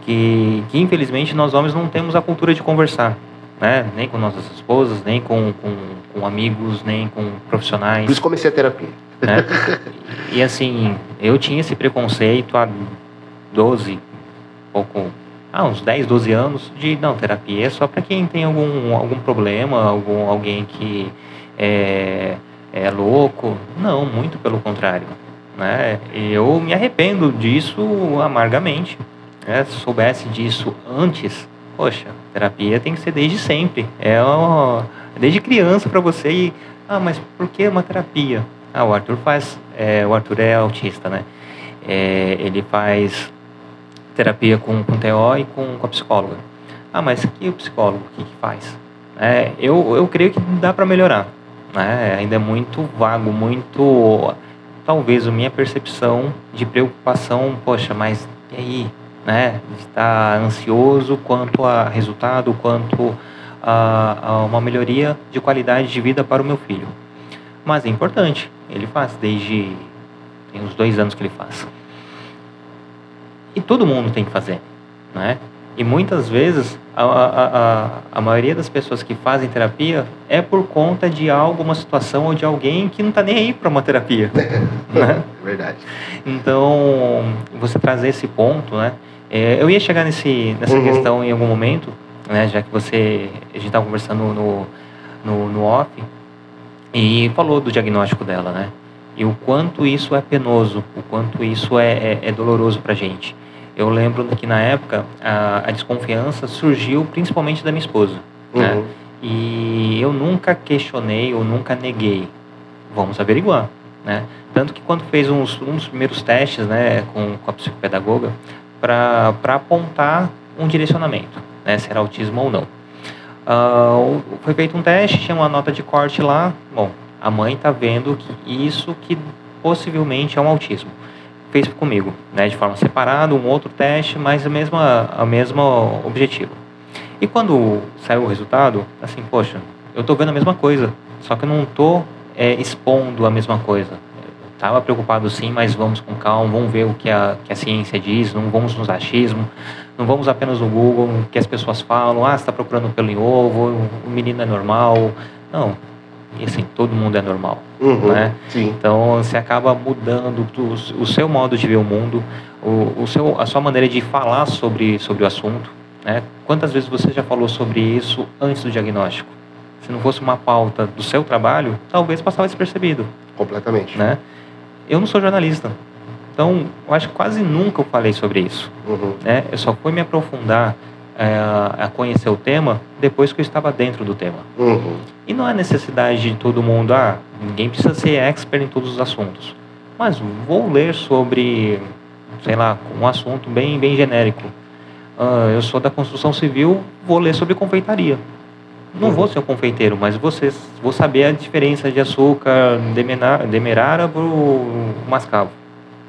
que, que infelizmente nós homens não temos a cultura de conversar né? Nem com nossas esposas, nem com, com, com amigos, nem com profissionais.
Por isso comecei a terapia.
Né? E assim, eu tinha esse preconceito há 12, pouco, ah, uns 10, 12 anos, de não, terapia é só para quem tem algum, algum problema, algum, alguém que é, é louco. Não, muito pelo contrário. Né? Eu me arrependo disso amargamente. Né? Se soubesse disso antes, poxa, terapia tem que ser desde sempre. É desde criança para você e ah, mas por que uma terapia? Ah, o Arthur faz, é, o Arthur é autista, né? É, ele faz terapia com, com TO e com, com a psicóloga. Ah, mas que o psicólogo, o que, que faz? É, eu, eu creio que dá para melhorar. Né? Ainda é muito vago, muito talvez a minha percepção de preocupação, poxa, mas e aí, né? Está ansioso quanto a resultado, quanto a, a uma melhoria de qualidade de vida para o meu filho. Mas é importante, ele faz desde tem uns dois anos que ele faz. E todo mundo tem que fazer, né? E muitas vezes a, a, a, a maioria das pessoas que fazem terapia é por conta de alguma situação ou de alguém que não está nem aí para uma terapia.
né? Verdade.
Então, você trazer esse ponto, né? É, eu ia chegar nesse, nessa uhum. questão em algum momento, né? Já que você, a gente estava conversando no, no, no off e falou do diagnóstico dela, né? E o quanto isso é penoso, o quanto isso é, é, é doloroso para gente. Eu lembro que na época a, a desconfiança surgiu principalmente da minha esposa, né? uhum. né? E eu nunca questionei ou nunca neguei. Vamos averiguar, né? Tanto que quando fez uns, uns primeiros testes, né, com, com a psicopedagoga, para apontar um direcionamento, né, se era autismo ou não. Uh, foi feito um teste, tinha uma nota de corte lá. Bom, a mãe está vendo que isso que possivelmente é um autismo fez comigo, né, de forma separada, um outro teste, mas a mesma, a mesma objetivo. E quando saiu o resultado, assim, poxa, eu estou vendo a mesma coisa, só que eu não estou é, expondo a mesma coisa. Estava preocupado sim, mas vamos com calma, vamos ver o que a, que a ciência diz, não vamos nos achismo, não vamos apenas no Google, o que as pessoas falam, ah, você está procurando pelo em ovo, o menino é normal. Não, e assim, todo mundo é normal, uhum, né? Sim. Então, você acaba mudando o, o, seu modo de ver o mundo, o, o seu, a sua maneira de falar sobre, sobre o assunto, né? Quantas vezes você já falou sobre isso antes do diagnóstico? Se não fosse uma pauta do seu trabalho, talvez passava despercebido.
Completamente.
Né? Eu não sou jornalista, então eu acho que quase nunca eu falei sobre isso. Uhum. Né? Eu só fui me aprofundar é, a conhecer o tema depois que eu estava dentro do tema. Uhum. E não há necessidade de todo mundo, ah, ninguém precisa ser expert em todos os assuntos. Mas vou ler sobre, sei lá, um assunto bem, bem genérico. Uh, eu sou da construção civil, vou ler sobre confeitaria. Não uhum. vou ser um confeiteiro, mas você, vou saber a diferença de açúcar demerara para o mascavo.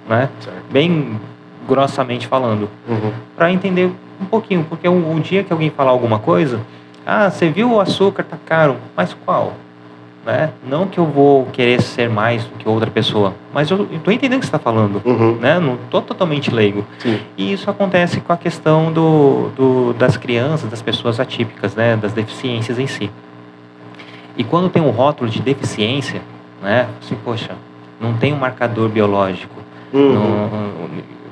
Né? Bem grossamente falando. Uhum. Para entender um pouquinho, porque um, um dia que alguém falar alguma coisa, ah, você viu o açúcar tá caro, mas qual? Né? Não que eu vou querer ser mais do que outra pessoa, mas eu estou entendendo o que você está falando, uhum. né? Não estou totalmente leigo. Sim. E isso acontece com a questão do, do, das crianças, das pessoas atípicas, né? Das deficiências em si. E quando tem um rótulo de deficiência, né? Assim, poxa, não tem um marcador biológico, uhum. não,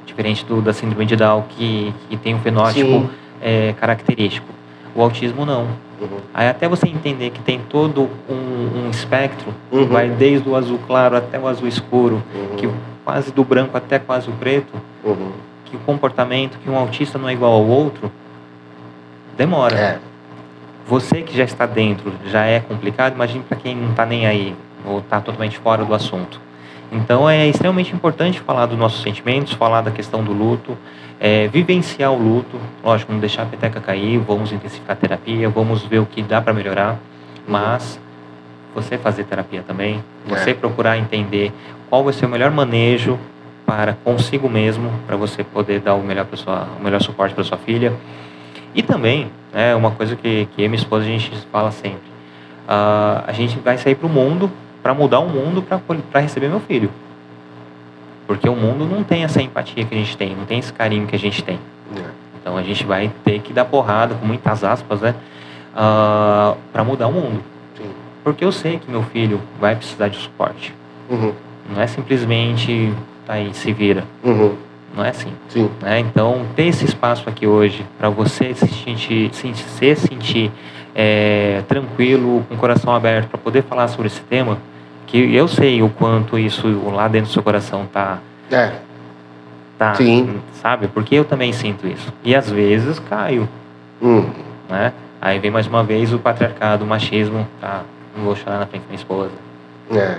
diferente do, da síndrome de Down, que, que tem um fenótipo é, característico. O autismo não. Uhum. Aí até você entender que tem todo um, um espectro, uhum. vai desde o azul claro até o azul escuro, uhum. que quase do branco até quase o preto, uhum. que o comportamento, que um autista não é igual ao outro, demora. É. Você que já está dentro já é complicado, imagine para quem não está nem aí, ou está totalmente fora do assunto. Então é extremamente importante falar dos nossos sentimentos, falar da questão do luto, é, vivenciar o luto. Lógico, não deixar a peteca cair, vamos intensificar a terapia, vamos ver o que dá para melhorar, mas você fazer terapia também, você é. procurar entender qual vai ser o melhor manejo para consigo mesmo, para você poder dar o melhor, sua, o melhor suporte para sua filha. E também, é uma coisa que, que minha esposa a gente fala sempre, uh, a gente vai sair para o mundo para mudar o mundo para receber meu filho. Porque o mundo não tem essa empatia que a gente tem, não tem esse carinho que a gente tem. É. Então a gente vai ter que dar porrada, com muitas aspas, né? Uh, ah, para mudar o mundo. Sim. Porque eu sei que meu filho vai precisar de suporte. Uhum. Não é simplesmente tá aí, se vira. Uhum. Não é assim. Sim. Né? Então, ter esse espaço aqui hoje para você se sentir, se sentir é, tranquilo, com o coração aberto, para poder falar sobre esse tema, que eu sei o quanto isso lá dentro do seu coração tá. É. Tá. Sim. Sabe? Porque eu também sinto isso. E às vezes caio. Hum. Né? Aí vem mais uma vez o patriarcado, o machismo. Tá, não vou chorar na frente da minha esposa. É.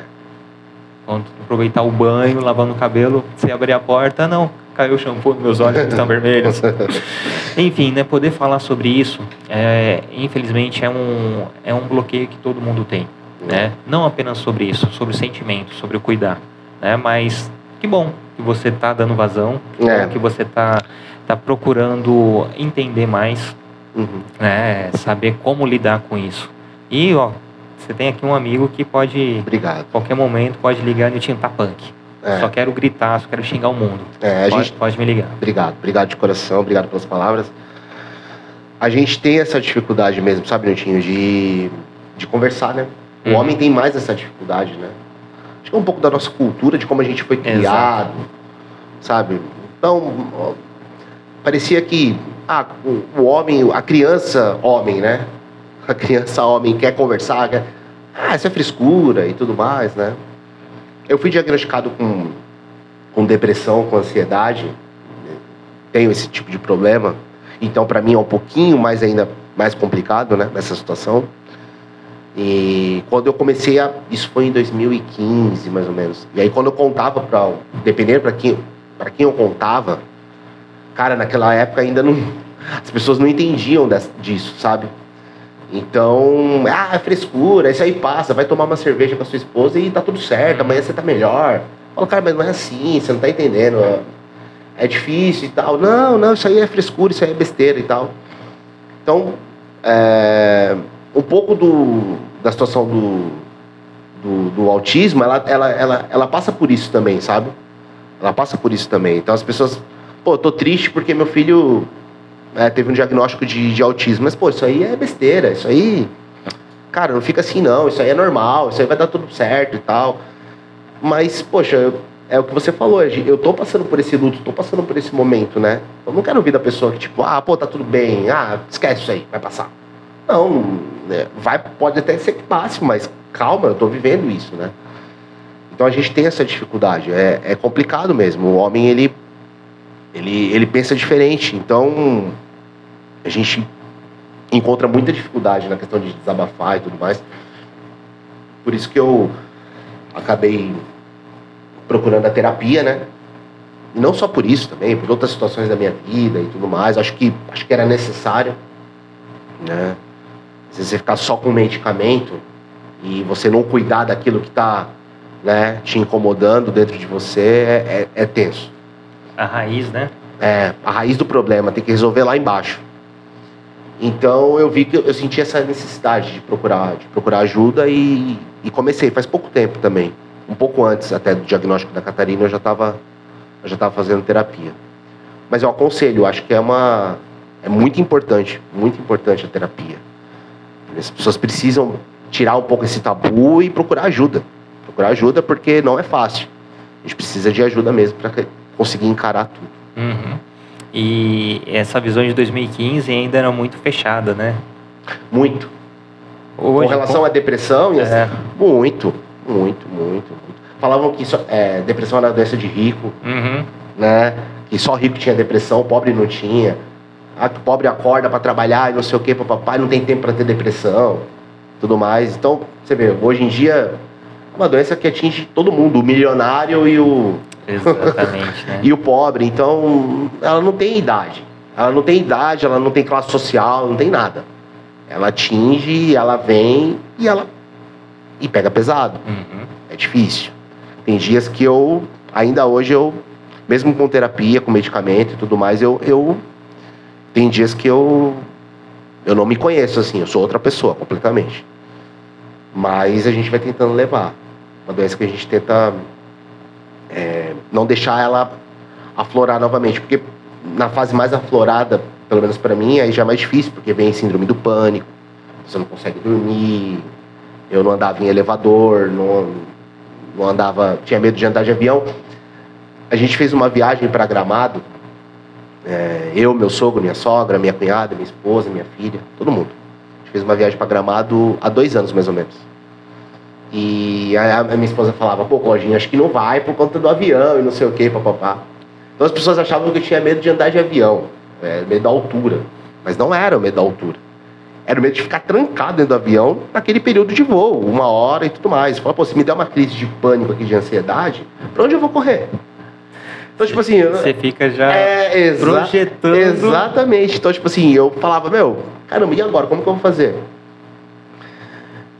Quando aproveitar o banho, lavando o cabelo, você abrir a porta, não, caiu o shampoo nos meus olhos que estão vermelhos. Enfim, né, poder falar sobre isso, é, infelizmente, é um, é um bloqueio que todo mundo tem né? Não apenas sobre isso, sobre o sentimento, sobre o cuidar. né? Mas que bom que você tá dando vazão, que,
É.
que você tá, tá procurando entender mais,
Uhum.
né? Saber como lidar com isso. E, ó, você tem aqui um amigo que pode,
Obrigado.
qualquer momento, pode ligar no Tinta Punk.
É.
Só quero gritar, só quero xingar o mundo.
É, a
pode,
gente,
pode me ligar.
obrigado, obrigado de coração, obrigado pelas palavras. A gente tem essa dificuldade mesmo, sabe, Nutinho, de, de conversar, né? O
Uhum.
homem tem mais essa dificuldade, né? Acho que é um pouco da nossa cultura, de como a gente foi criado, sabe? Então, ó, parecia que ah, o, o homem, a criança homem, né? A criança homem quer conversar, quer... ah, isso é frescura e tudo mais, né? Eu fui diagnosticado com, com depressão, com ansiedade, tenho esse tipo de problema, então para mim é um pouquinho mais ainda mais complicado, né, nessa situação. E quando eu comecei a. Isso foi em 2015, mais ou menos. E aí, quando eu contava para. Dependendo para quem, quem eu contava, cara, naquela época ainda não. As pessoas não entendiam disso, sabe? Então, ah, é frescura, isso aí passa, vai tomar uma cerveja com a sua esposa e tá tudo certo, amanhã você tá melhor. Eu falo, cara, mas não é assim, você não tá entendendo. É, é difícil e tal. Não, não, isso aí é frescura, isso aí é besteira e tal. Então, é, um pouco do, da situação do, do, do autismo, ela, ela, ela, ela passa por isso também, sabe? Ela passa por isso também. Então as pessoas, pô, eu tô triste porque meu filho é, teve um diagnóstico de, de autismo. Mas, pô, isso aí é besteira, isso aí. Cara, não fica assim não, isso aí é normal, isso aí vai dar tudo certo e tal. Mas, poxa, é o que você falou, eu tô passando por esse luto, tô passando por esse momento, né? Eu não quero ouvir da pessoa que, tipo, ah, pô, tá tudo bem, ah, esquece isso aí, vai passar. Não, né, vai, pode até ser que passe, mas calma, eu tô vivendo isso, né? Então a gente tem essa dificuldade, é, é complicado mesmo. O homem, ele, ele, ele pensa diferente, então a gente encontra muita dificuldade na questão de desabafar e tudo mais. Por isso que eu acabei procurando a terapia, né? Não só por isso também, por outras situações da minha vida e tudo mais. Acho que, acho que era necessário, né? Vezes você ficar só com medicamento e você não cuidar daquilo que está né, te incomodando dentro de você é, é, é tenso.
A raiz, né?
É a raiz do problema, tem que resolver lá embaixo. Então eu vi que eu, senti essa necessidade de procurar, de procurar ajuda e, e comecei faz pouco tempo também. Um pouco antes até do diagnóstico da Catarina eu já estava já estava fazendo terapia. Mas eu aconselho, eu acho que é uma é muito importante, muito importante a terapia. As pessoas precisam tirar um pouco esse tabu e procurar ajuda. Procurar ajuda porque não é fácil. A gente precisa de ajuda mesmo para conseguir encarar tudo.
Uhum. E essa visão de 2015 ainda era muito fechada, né?
Muito.
Hoje,
com relação à depressão, e
É.
assim, muito, muito, muito, muito. Falavam que só- é, depressão era doença de rico,
Uhum.
né? Que só rico tinha depressão, pobre não tinha. Ah, que pobre acorda para trabalhar e não sei o que, papai não tem tempo para ter depressão, tudo mais. Então, você vê, hoje em dia é uma doença que atinge todo mundo, o milionário e o,
Exatamente, né?
e o pobre. Então, ela não tem idade. Ela não tem idade, ela não tem classe social, não tem nada. Ela atinge, ela vem e ela e pega pesado.
Uhum.
É difícil. Tem dias que eu, ainda hoje eu, mesmo com terapia, com medicamento e tudo mais, eu, eu tem dias que eu eu não me conheço assim, eu sou outra pessoa completamente. Mas a gente vai tentando levar. Uma doença que a gente tenta é, não deixar ela aflorar novamente, porque na fase mais aflorada, pelo menos para mim, aí já é mais difícil, porque vem síndrome do pânico, você não consegue dormir, eu não andava em elevador, não, não andava, tinha medo de andar de avião. A gente fez uma viagem para Gramado, é, eu, meu sogro, minha sogra, minha cunhada, minha esposa, minha filha, todo mundo. A gente fez uma viagem para Gramado há dois anos, mais ou menos. E a, a minha esposa falava, pô, Codinho, acho que não vai por conta do avião e não sei o que, papapá. Então as pessoas achavam que eu tinha medo de andar de avião, é, medo da altura. Mas não era o medo da altura. Era o medo de ficar trancado dentro do avião naquele período de voo, uma hora e tudo mais. Fala, pô, se me der uma crise de pânico aqui, de ansiedade, pra onde eu vou correr? Então, tipo assim,
Você fica já
é, exa
projetando.
Exatamente. Então, tipo assim, eu falava, meu, caramba, e agora? Como que eu vou fazer?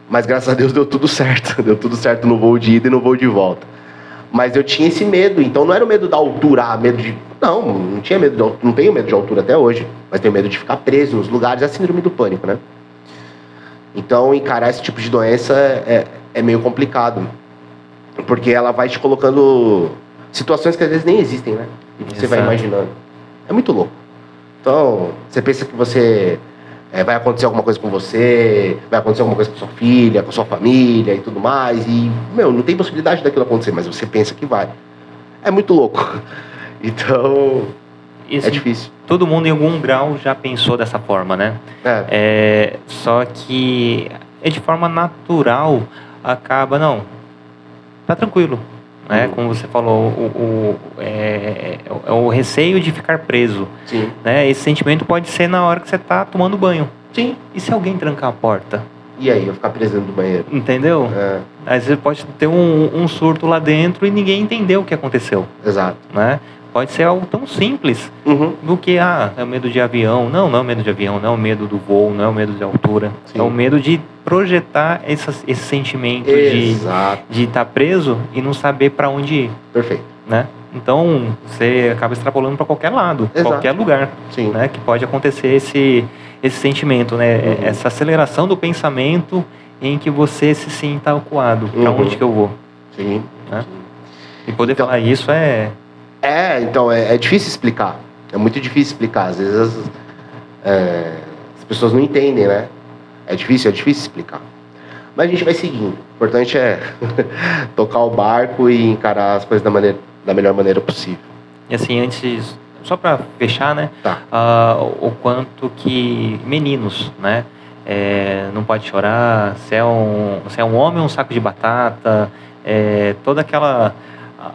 Mas graças a Deus deu tudo certo. Deu tudo certo no voo de ida e no voo de volta. Mas eu tinha esse medo, então não era o medo da altura, ah, medo de. Não, não tinha medo de, não tenho medo de altura até hoje, mas tenho medo de ficar preso nos lugares, é a síndrome do pânico, né? Então encarar esse tipo de doença é, é meio complicado. Porque ela vai te colocando situações que às vezes nem existem, né? E você vai
Exato.
imaginando. É muito louco. Então, você pensa que você é, vai acontecer alguma coisa com você, vai acontecer alguma coisa com sua filha, com sua família e tudo mais. E, meu, não tem possibilidade daquilo acontecer, mas você pensa que vai. É muito louco. Então, é
assim,
difícil.
todo mundo em algum grau já pensou dessa forma, né?
É,
É, só que é de forma natural acaba não tá tranquilo né
Uhum.
como você falou o, o- é, é o receio de ficar preso
sim.
né esse sentimento pode ser na hora que você tá tomando banho
Sim.
e se alguém trancar a porta
E aí, eu ficar preso dentro do banheiro.
entendeu
É,
às vezes pode ter um, um surto lá dentro e ninguém entendeu o que aconteceu
exato.
né pode ser algo tão simples
Uhum.
do que ah, é o medo de avião. Não, não é o medo de avião, não é o medo do voo, não é o medo de altura.
Sim.
É o medo de projetar essas- esse sentimento de
Exato.
de estar preso e não saber para onde ir,
Perfeito.
né? Então você acaba extrapolando para qualquer lado,
Exato.
qualquer lugar,
Sim.
né? Que pode acontecer esse esse sentimento, né?
Uhum.
Essa aceleração do pensamento em que você se sinta acuado. Para
Uhum.
onde que eu vou?
Sim.
Né?
Sim.
E poder
Então-
falar isso é
É, então, é, é difícil explicar. É muito difícil explicar. Às vezes as, é, as pessoas não entendem, né? É difícil, é difícil explicar. Mas a gente vai seguindo. O importante é tocar o barco e encarar as coisas da, maneira, da melhor maneira possível.
E assim, antes, só para fechar, né?
Tá.
o o quanto que meninos, né? é, não pode chorar, se é um, se é um homem, um saco de batata, é, toda aquela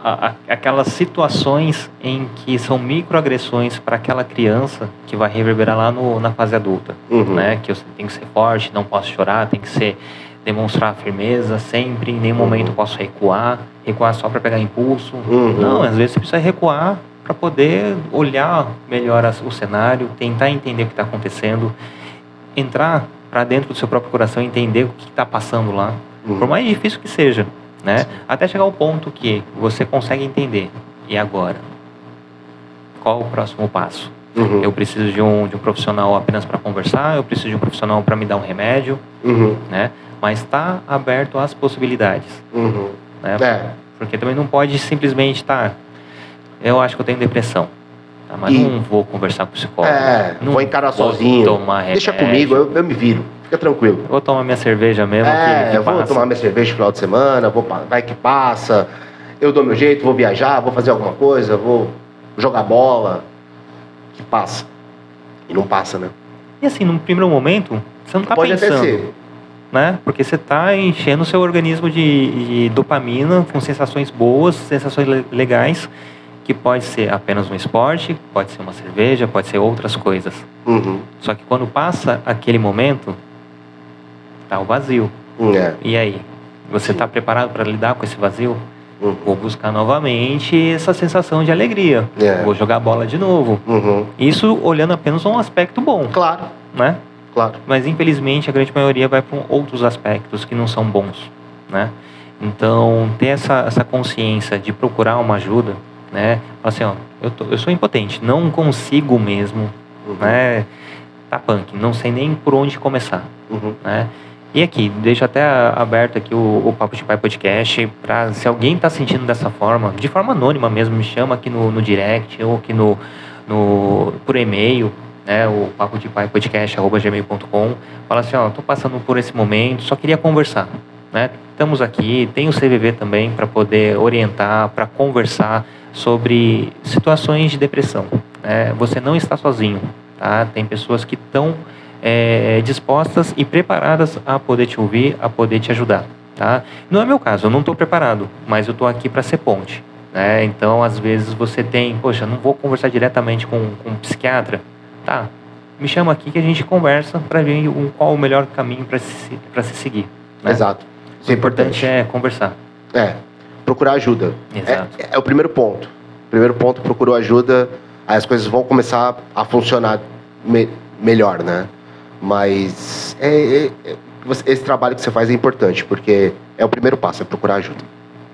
a- a- aquelas situações em que são microagressões para aquela criança que vai reverberar lá no, na fase adulta,
Uhum.
né? Que eu tenho que ser forte, não posso chorar, tem que ser demonstrar firmeza sempre, em nenhum
Uhum.
momento posso recuar, recuar só para pegar impulso.
Uhum.
Não, às vezes você precisa recuar para poder olhar melhor o cenário, tentar entender o que está acontecendo, entrar para dentro do seu próprio coração e entender o que está passando lá,
Uhum.
por mais difícil que seja, né? Até chegar ao ponto que você consegue entender. E agora? Qual o próximo passo?
Uhum.
Eu preciso de um, de um profissional apenas para conversar, eu preciso de um profissional para me dar um remédio,
Uhum.
né? Mas está aberto às possibilidades,
Uhum.
né?
É.
Porque também não pode simplesmente estar. eu acho que eu tenho depressão. Tá? Mas
E-
não vou conversar com o psicólogo.
É,
não
vou encarar
vou
sozinho.
Tomar
Deixa
remédio.
comigo, eu, eu me viro. Fica tranquilo.
Vou tomar minha cerveja mesmo.
É,
que
eu vou tomar minha cerveja no final de semana, vou, vai que passa. Eu dou meu jeito, vou viajar, vou fazer alguma coisa, vou jogar bola. Que passa. E não passa, né?
E assim, num primeiro momento, você não está
Pode até
pensando.
ser.
Né? Porque você está enchendo o seu organismo de, de dopamina com sensações boas, sensações le- legais, que pode ser apenas um esporte, pode ser uma cerveja, pode ser outras coisas.
Uhum.
Só que quando passa aquele momento, tá o vazio.
É.
E aí? Você está preparado para lidar com esse vazio?
Uhum.
Vou buscar novamente essa sensação de alegria.
É.
Vou jogar bola de novo.
Uhum.
Isso olhando apenas um aspecto bom,
Claro,
né?
claro.
Mas infelizmente a grande maioria vai para outros aspectos que não são bons, né? Então ter essa, essa consciência de procurar uma ajuda, né? Assim, ó, eu, tô- eu sou impotente, não consigo mesmo,
Uhum.
né? Tá punk, não sei nem por onde começar
Uhum.
né? E aqui, deixo até aberto aqui o, o Papo de Pai Podcast para se alguém está sentindo dessa forma, de forma anônima mesmo, me chama aqui no, no direct ou aqui no, no por e-mail, né? O papo de pai podcast gmail.com. Fala assim, ó, tô passando por esse momento, só queria conversar, né? Estamos aqui, tem o CVV também para poder orientar, para conversar sobre situações de depressão. Né? Você não está sozinho, tá? Tem pessoas que estão é, dispostas e preparadas a poder te ouvir, a poder te ajudar, tá? Não é meu caso, eu não estou preparado, mas eu estou aqui para ser ponte, né? Então, às vezes você tem, poxa, não vou conversar diretamente com, com um psiquiatra, tá? Me chama aqui que a gente conversa para ver um, qual o melhor caminho para se, pra se seguir. Né?
Exato. Isso
O
é importante.
importante é conversar.
É. Procurar ajuda.
Exato.
É, é o primeiro ponto. Primeiro ponto, procurou ajuda, aí as coisas vão começar a funcionar me- melhor, né? Mas é- é- é- você- esse trabalho que você faz é importante, porque é o primeiro passo, é procurar ajuda.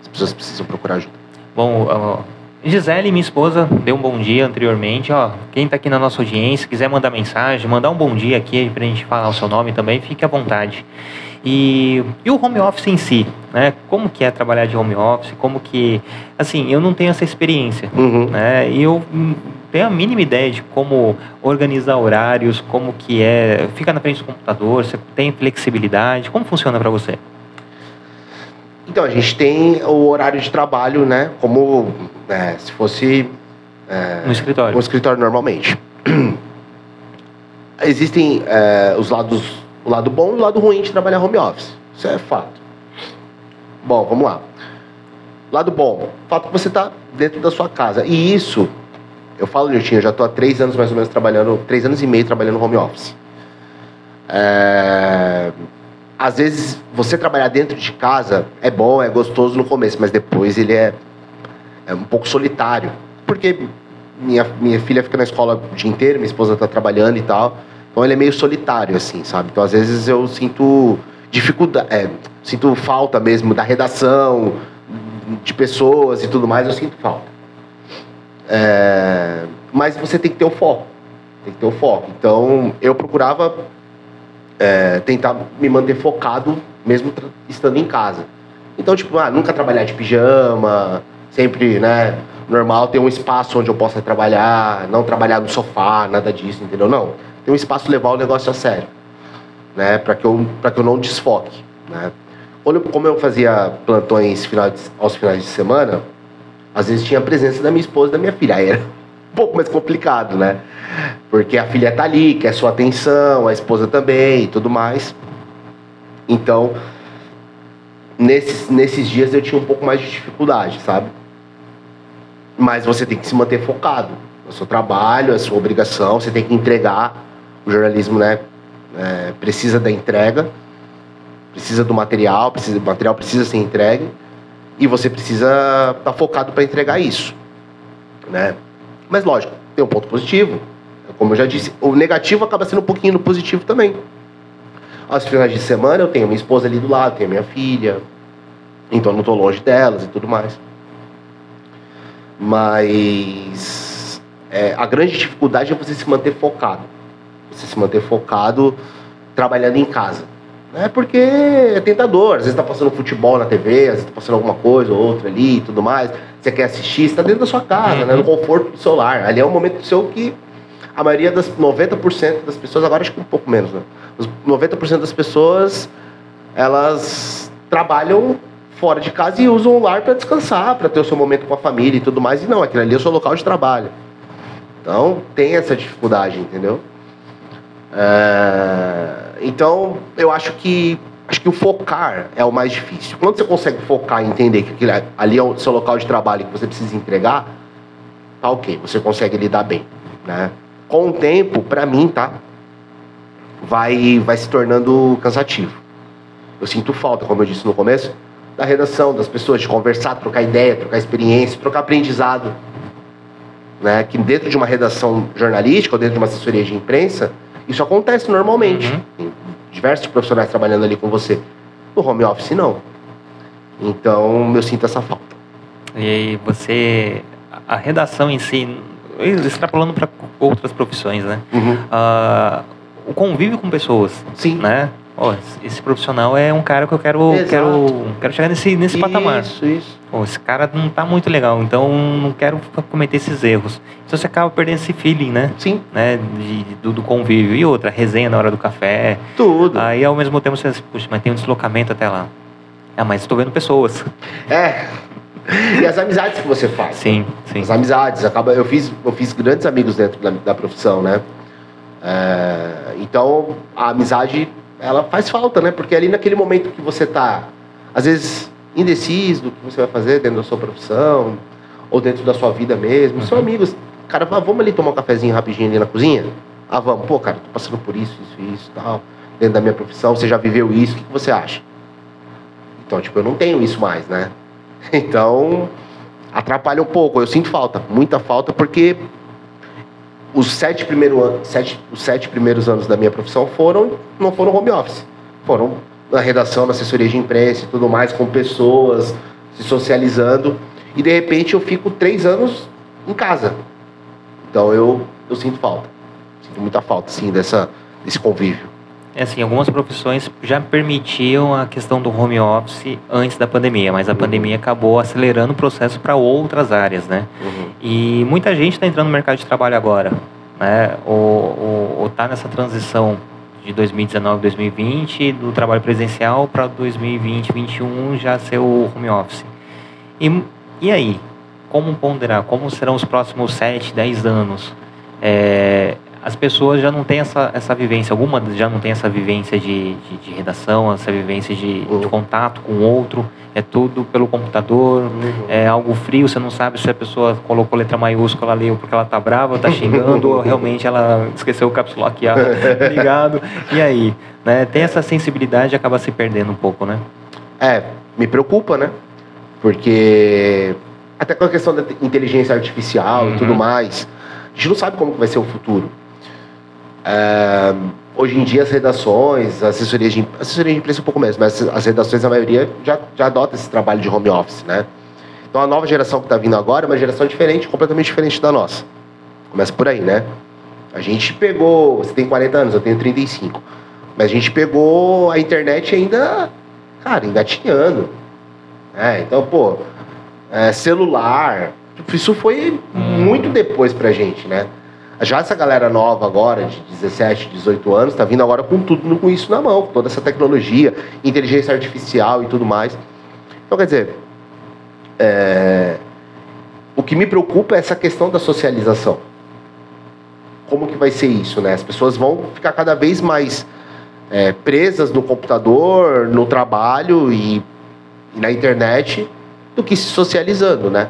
As pessoas precisam procurar ajuda.
Bom, ó, Gisele, minha esposa, deu um bom dia anteriormente. Ó, quem está aqui na nossa audiência, quiser mandar mensagem, mandar um bom dia aqui para a gente falar o seu nome também, fique à vontade. E, e o home office em si, né? Como que é trabalhar de home office? Como que, assim, eu não tenho essa experiência,
Uhum.
né? E eu tenho a mínima ideia de como organizar horários, como que é, fica na frente do computador, você tem flexibilidade, como funciona para você?
Então, a gente tem o horário de trabalho, né? Como é, se fosse é,
No escritório.
um escritório normalmente. Existem é, os lados, o lado bom e o lado ruim de trabalhar home office. Isso é fato. Bom, vamos lá. Lado bom, fato que você está dentro da sua casa. E isso, eu falo, Niltinho, eu já estou há três anos mais ou menos trabalhando, três anos e meio trabalhando home office. É, às vezes, você trabalhar dentro de casa é bom, é gostoso no começo, mas depois ele é, é um pouco solitário. Porque minha, minha filha fica na escola o dia inteiro, minha esposa está trabalhando e tal. Então ele é meio solitário, assim, sabe? Então às vezes eu sinto dificuldade, é, sinto falta mesmo da redação, de pessoas e tudo mais, eu sinto falta. É, mas você tem que ter o foco. Tem que ter o foco. Então eu procurava é, tentar me manter focado mesmo estando em casa. Então, tipo, ah, nunca trabalhar de pijama, sempre, né, normal, ter um espaço onde eu possa trabalhar, não trabalhar no sofá, nada disso, entendeu? Não, ter um espaço levar o negócio a sério, né, para que eu para que eu não desfoque, né? Como eu fazia plantões aos finais de semana, às vezes tinha a presença da minha esposa e da minha filha, aí era um pouco mais complicado, né? Porque a filha tá ali, quer sua atenção, a esposa também e tudo mais. Então, nesses, nesses dias eu tinha um pouco mais de dificuldade, sabe? Mas você tem que se manter focado no seu trabalho, é sua obrigação, você tem que entregar. O jornalismo, né? é, precisa da entrega, precisa do material, precisa, o material precisa ser entregue e você precisa estar focado para entregar isso, né? Mas lógico, tem um ponto positivo. Como eu já disse, o negativo acaba sendo um pouquinho no positivo também. Aos finais de semana eu tenho minha esposa ali do lado, tenho minha filha, então eu não estou longe delas e tudo mais. Mas é, a grande dificuldade é você se manter focado. Você se manter focado trabalhando em casa. É porque é tentador. Às vezes tá passando futebol na TV, às vezes tá passando alguma coisa ou outra ali e tudo mais. Você quer assistir, você tá dentro da sua casa, né? No conforto do seu lar. Ali é um momento seu que a maioria das 90% das pessoas, agora acho que um pouco menos, né? Os 90% das pessoas elas trabalham fora de casa e usam o lar para descansar, para ter o seu momento com a família e tudo mais. E não, aquilo ali é o seu local de trabalho. Então tem essa dificuldade, entendeu? É, Então eu acho que acho que o focar é o mais difícil. Quando você consegue focar e entender que é- ali é o seu local de trabalho que você precisa entregar, tá ok, você consegue lidar bem, né? Com o tempo, para mim, tá? Vai vai se tornando cansativo. Eu sinto falta, como eu disse no começo, da redação, das pessoas, de conversar, trocar ideia, trocar experiência, trocar aprendizado. Né? Que dentro de uma redação jornalística ou dentro de uma assessoria de imprensa, isso acontece normalmente.
Uhum.
Tem diversos profissionais trabalhando ali com você. No home office, não. Então, eu sinto essa falta.
E aí você. A redação em si, extrapolando para outras profissões, né?
Uhum.
Ah, o convívio com pessoas,
Sim.
né? Ó, esse- profissional é um cara que eu quero,
Exato.
quero, quero chegar nesse, nesse patamar.
Isso, isso.
Pô, esse cara não tá muito legal, então não quero cometer esses erros. Então você acaba perdendo esse feeling, né?
Sim,
né? De, do, do convívio. E outra, resenha na hora do café.
tudo.
Aí ao mesmo tempo você pensa, puxa, mas tem um deslocamento até lá. Ah, mas estou vendo pessoas.
É. E as amizades que você faz.
Sim, sim.
As amizades, acaba, eu fiz, eu fiz grandes amigos dentro da, da profissão, né? É, então a amizade ela faz falta, né? Porque ali naquele momento que você tá, às vezes indeciso do que você vai fazer dentro da sua profissão ou dentro da sua vida mesmo, são
Uhum.
amigos. Cara, vamos ali tomar um cafezinho rapidinho ali na cozinha? Ah, vamos. Pô, cara, tô passando por isso, isso, isso, tal. Dentro da minha profissão, você já viveu isso? O que que você acha? Então, tipo, eu não tenho isso mais, né? Então, atrapalha um pouco. Eu sinto falta, muita falta, porque os sete, primeiro an- sete, os sete primeiros anos da minha profissão foram, não foram home office. Foram na redação, na assessoria de imprensa e tudo mais, com pessoas, se socializando. e de repente eu fico três anos em casa. Então eu, eu sinto falta. Sinto muita falta, sim, dessa, desse convívio.
É assim, algumas profissões já permitiam a questão do home office antes da pandemia, mas a uhum. pandemia acabou acelerando o processo para outras áreas, né? Uhum. E muita gente está entrando no mercado de trabalho agora, né? Ou está nessa transição de 2019, 2020, do trabalho presencial para 2020, 2021 já ser o home office. E, e aí? Como ponderar? Como serão os próximos 7, 10 anos? É, as pessoas já não têm essa, essa vivência, alguma já não tem essa vivência de, de, de redação, essa vivência de, de, contato com o outro, é tudo pelo computador, uhum. é algo frio, você não sabe se a pessoa colocou letra maiúscula ou porque ela tá brava, tá xingando, ou realmente ela esqueceu o caps lock ligado, e aí? Né? Tem essa sensibilidade e acaba se perdendo um pouco, né?
É, me preocupa, né? Porque até com a questão da inteligência artificial uhum. e tudo mais, a gente não sabe como vai ser o futuro. É, hoje em dia as redações, assessorias de, assessoria de imprensa um pouco menos, mas as redações, a maioria, já, já adota esse trabalho de home office, né? Então a nova geração que está vindo agora é uma geração diferente, completamente diferente da nossa. Começa por aí, né? A gente pegou, você tem 40 anos, eu tenho 35. Mas a gente pegou a internet ainda, cara, engatinhando. É, então, pô, é, celular, isso foi muito depois pra gente, né? Já essa galera nova agora, de 17, 18 anos, está vindo agora com tudo com isso na mão, com toda essa tecnologia, inteligência artificial e tudo mais. Então, quer dizer, é... o que me preocupa é essa questão da socialização. Como que vai ser isso, né? As pessoas vão ficar cada vez mais é, presas no computador, no trabalho e, e na internet do que se socializando, né?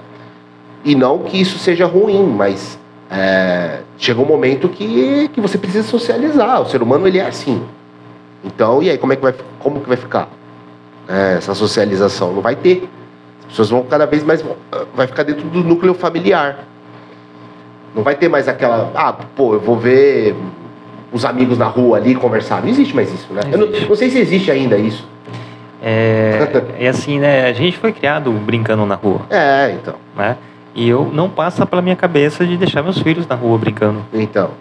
E não que isso seja ruim, mas é, chega um momento que, que você precisa socializar. O ser humano ele é assim. Então, e aí como é que vai, como que vai ficar é, essa socialização? Não vai ter. As pessoas vão cada vez mais vai ficar dentro do núcleo familiar. Não vai ter mais aquela, ah, pô, eu vou ver os amigos na rua ali conversar. Não existe mais isso, né? Não, não, não sei se existe ainda isso.
É, é assim, né? A gente foi criado brincando na rua.
É, então.
Né? E eu não passa pela minha cabeça de deixar meus filhos na rua brincando.
Então.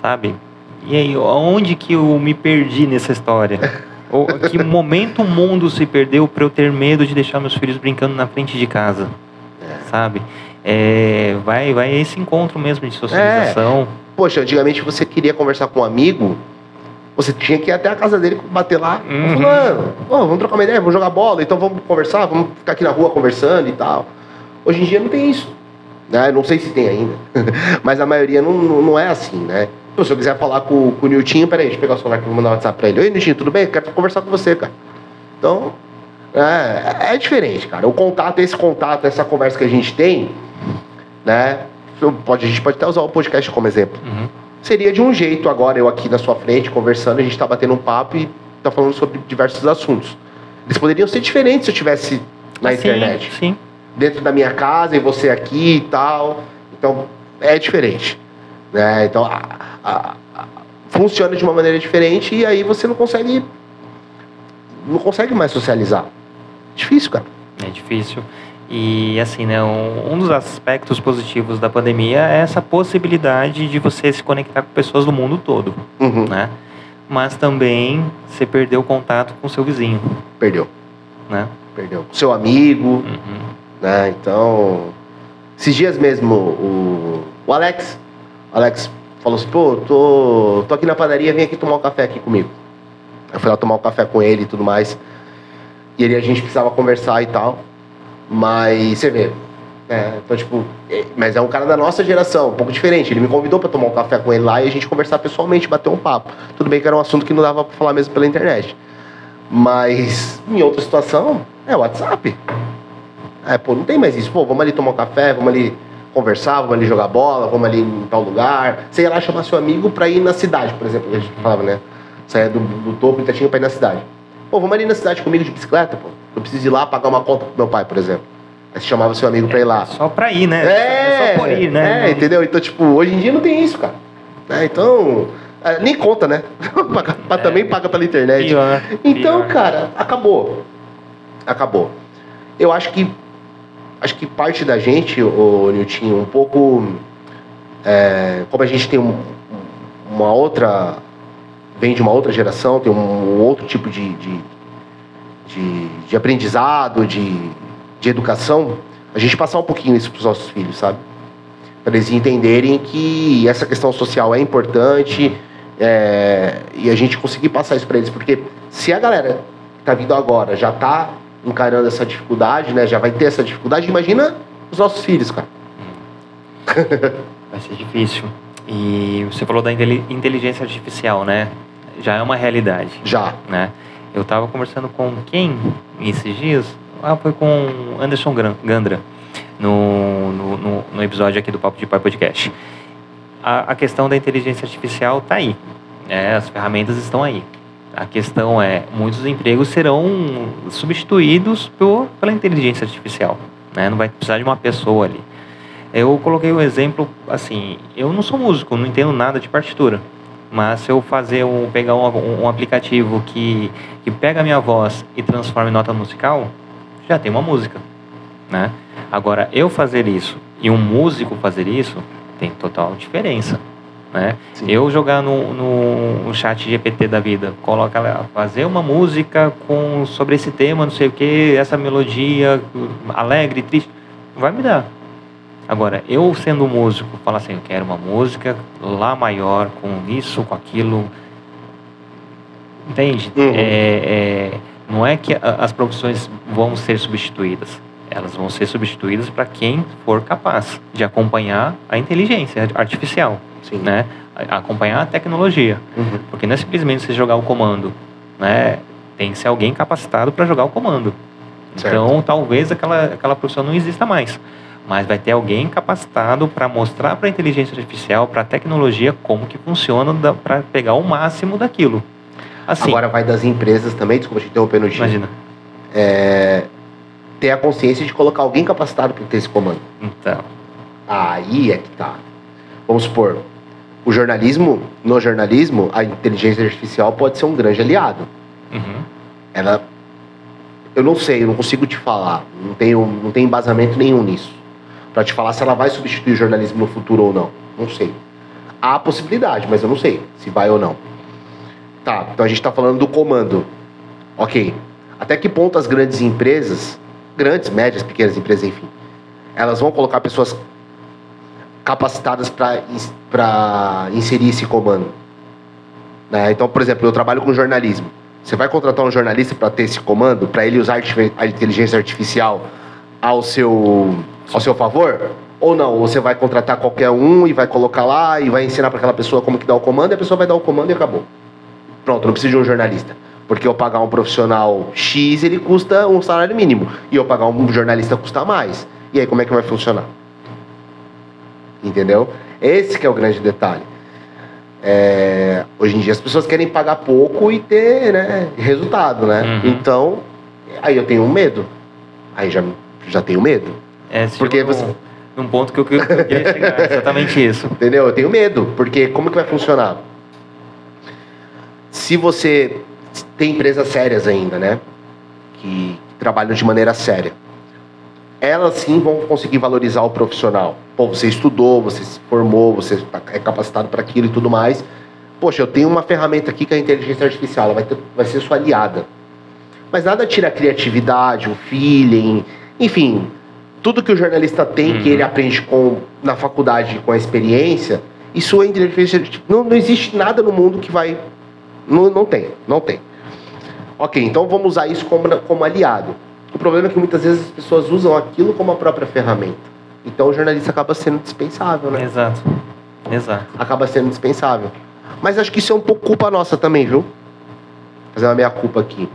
Sabe? E aí, onde que eu me perdi nessa história? Ou que momento o mundo se perdeu para eu ter medo de deixar meus filhos brincando na frente de casa? É. Sabe? É, vai, vai esse encontro mesmo de socialização. É.
Poxa, antigamente você queria conversar com um amigo, você tinha que ir até a casa dele bater lá. Uhum. Falando, oh, vamos trocar uma ideia, vamos jogar bola, então vamos conversar, vamos ficar aqui na rua conversando e tal. Hoje em dia não tem isso. Né? Não sei se tem ainda. Mas a maioria não, não, não é assim, né? Então, se eu quiser falar com, com o Niltinho, peraí, deixa eu pegar o celular aqui e vou mandar um WhatsApp pra ele. Oi, Niltinho, tudo bem? Quero conversar com você, cara. Então, é, é diferente, cara. O contato, esse contato, essa conversa que a gente tem, né? Pode, a gente pode até usar o podcast como exemplo. Uhum. Seria de um jeito agora, eu aqui na sua frente, conversando, a gente tá batendo um papo e tá falando sobre diversos assuntos. Eles poderiam ser diferentes se eu tivesse na sim, internet.
Sim
dentro da minha casa e você aqui e tal. Então, é diferente. Né? Então, a, a, a, funciona de uma maneira diferente e aí você não consegue não consegue mais socializar. Difícil, cara.
É difícil. E assim, né, um, um, dos aspectos positivos da pandemia é essa possibilidade de você se conectar com pessoas do mundo todo, uhum. né? Mas também você perdeu o contato com seu vizinho.
Perdeu.
Né?
Perdeu. Seu amigo. Uhum. Né? Então, esses dias mesmo, o, o Alex, Alex falou assim, pô, tô, tô aqui na padaria, vem aqui tomar um café aqui comigo. Eu fui lá tomar um café com ele e tudo mais. E ele, a gente precisava conversar e tal. Mas você vê. É, então, tipo, é, mas é um cara da nossa geração, um pouco diferente. Ele me convidou para tomar um café com ele lá e a gente conversar pessoalmente, bater um papo. Tudo bem que era um assunto que não dava para falar mesmo pela internet. Mas em outra situação, é WhatsApp. É, pô, não tem mais isso. Pô, vamos ali tomar um café, vamos ali conversar, vamos ali jogar bola, vamos ali em tal lugar. Você ia lá chamar seu amigo pra ir na cidade, por exemplo, a gente falava, né? Saia do, do topo e Itatinga pra ir na cidade. Pô, vamos ali na cidade comigo de bicicleta, pô. Eu preciso ir lá pagar uma conta pro meu pai, por exemplo. Aí você chamava seu amigo é, pra ir lá.
Só pra ir, né?
É, é só por ir, né? É, entendeu? Então, tipo, hoje em dia não tem isso, cara. Né? Então, é, nem conta, né? é, também paga pela internet.
Pior,
então,
pior.
cara, acabou. Acabou. Eu acho que acho que parte da gente, o Nilton, um pouco. É, como a gente tem um, uma outra. vem de uma outra geração, tem um outro tipo de, de, de, de aprendizado, de, de educação, a gente passar um pouquinho isso para os nossos filhos, sabe? Para eles entenderem que essa questão social é importante é, e a gente conseguir passar isso para eles. Porque se a galera que está vindo agora já está encarando essa dificuldade, né? Já vai ter essa dificuldade. Imagina os nossos filhos, cara.
Vai ser difícil. E você falou da inteligência artificial, né? Já é uma realidade.
Já.
Né? Eu estava conversando com quem esses dias? Ah, foi com Anderson Gandra no, no, no, episódio aqui do Papo de Pai Podcast. A, a questão da inteligência artificial está aí. É, as ferramentas estão aí. A questão é, muitos empregos serão substituídos por, pela inteligência artificial. Né? Não vai precisar de uma pessoa ali. Eu coloquei o um exemplo, assim, eu não sou músico, não entendo nada de partitura. Mas se eu fazer um, pegar um, um aplicativo que, que pega a minha voz e transforma em nota musical, já tem uma música, né? Agora, eu fazer isso e um músico fazer isso, tem total diferença. Né? Eu jogar no, no, no, chat GPT da vida, coloca fazer uma música com sobre esse tema, não sei o que, essa melodia alegre, triste, vai me dar. Agora, eu sendo músico, falar assim, eu quero uma música lá maior, com isso, com aquilo. Entende? Uhum. É, é, não é que as profissões vão ser substituídas. Elas vão ser substituídas para quem for capaz de acompanhar a inteligência artificial. Sim. Né? Acompanhar a tecnologia. Uhum. Porque não é simplesmente você jogar o comando. Né? Tem que ser alguém capacitado para jogar o comando. Certo. Então, talvez aquela, aquela profissão não exista mais. Mas vai ter alguém capacitado para mostrar para a inteligência artificial, para a tecnologia, como que funciona para pegar o máximo daquilo.
Assim, Agora vai das empresas também, desculpa te interromper no.
Imagina.
É, ter a consciência de colocar alguém capacitado para ter esse comando.
Então.
Aí é que tá. Vamos supor, o jornalismo, no jornalismo, a inteligência artificial pode ser um grande aliado. Uhum. Ela. Eu não sei, eu não consigo te falar. Não tenho, não tenho embasamento nenhum nisso. Para te falar se ela vai substituir o jornalismo no futuro ou não. Não sei. Há a possibilidade, mas eu não sei se vai ou não. Tá, então a gente está falando do comando. Ok. Até que ponto as grandes empresas, grandes, médias, pequenas empresas, enfim, elas vão colocar pessoas capacitadas para inserir esse comando. Né? Então, por exemplo, eu trabalho com jornalismo. Você vai contratar um jornalista para ter esse comando, para ele usar a inteligência artificial ao seu, ao seu favor? Ou não? Você vai contratar qualquer um e vai colocar lá e vai ensinar para aquela pessoa como que dá o comando e a pessoa vai dar o comando e acabou. Pronto, não preciso de um jornalista. Porque eu pagar um profissional X, ele custa um salário mínimo. E eu pagar um jornalista custa mais. E aí, como é que vai funcionar? Entendeu? Esse que é o grande detalhe. É, hoje em dia as pessoas querem pagar pouco e ter né, resultado, né? Uhum. Então, aí eu tenho um medo. Aí já, já tenho medo.
É, porque você... Num ponto que eu, que eu queria chegar, exatamente isso.
Entendeu? Eu tenho medo, porque como que vai funcionar? Se você tem empresas sérias ainda, né? Que, que trabalham de maneira séria elas sim vão conseguir valorizar o profissional. Pô, você estudou, você se formou, você tá, é capacitado para aquilo e tudo mais. Poxa, eu tenho uma ferramenta aqui que é a inteligência artificial, ela vai, ter, vai ser sua aliada. Mas nada tira a criatividade, o feeling, enfim, tudo que o jornalista tem, uhum. que ele aprende com, na faculdade com a experiência, isso é inteligência não, não existe nada no mundo que vai. Não, não tem, não tem. Ok, então vamos usar isso como, como aliado. O problema é que muitas vezes as pessoas usam aquilo como a própria ferramenta. Então o jornalista acaba sendo dispensável, né?
Exato. Exato.
Acaba sendo dispensável. Mas acho que isso é um pouco culpa nossa também, viu? Fazer uma meia culpa aqui.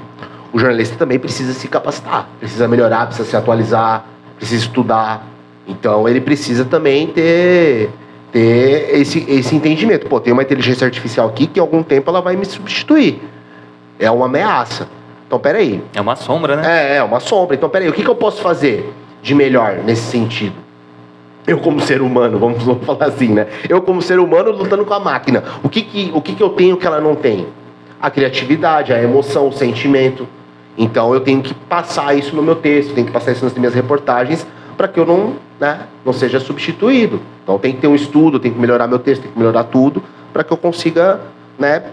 O jornalista também precisa se capacitar, precisa melhorar, precisa se atualizar, precisa estudar. Então ele precisa também ter ter esse, esse entendimento. Pô, tem uma inteligência artificial aqui que em algum tempo ela vai me substituir. É uma ameaça. Então, peraí.
É uma sombra, né?
É, é uma sombra. Então, peraí, o que, que eu posso fazer de melhor nesse sentido? Eu como ser humano, vamos, vamos falar assim, né? Eu como ser humano lutando com a máquina. O que que, o que que eu tenho que ela não tem? A criatividade, a emoção, o sentimento. Então eu tenho que passar isso no meu texto, tenho que passar isso nas minhas reportagens para que eu não, né, não seja substituído. Então tem que ter um estudo, tem que melhorar meu texto, tem que melhorar tudo para que eu consiga, né,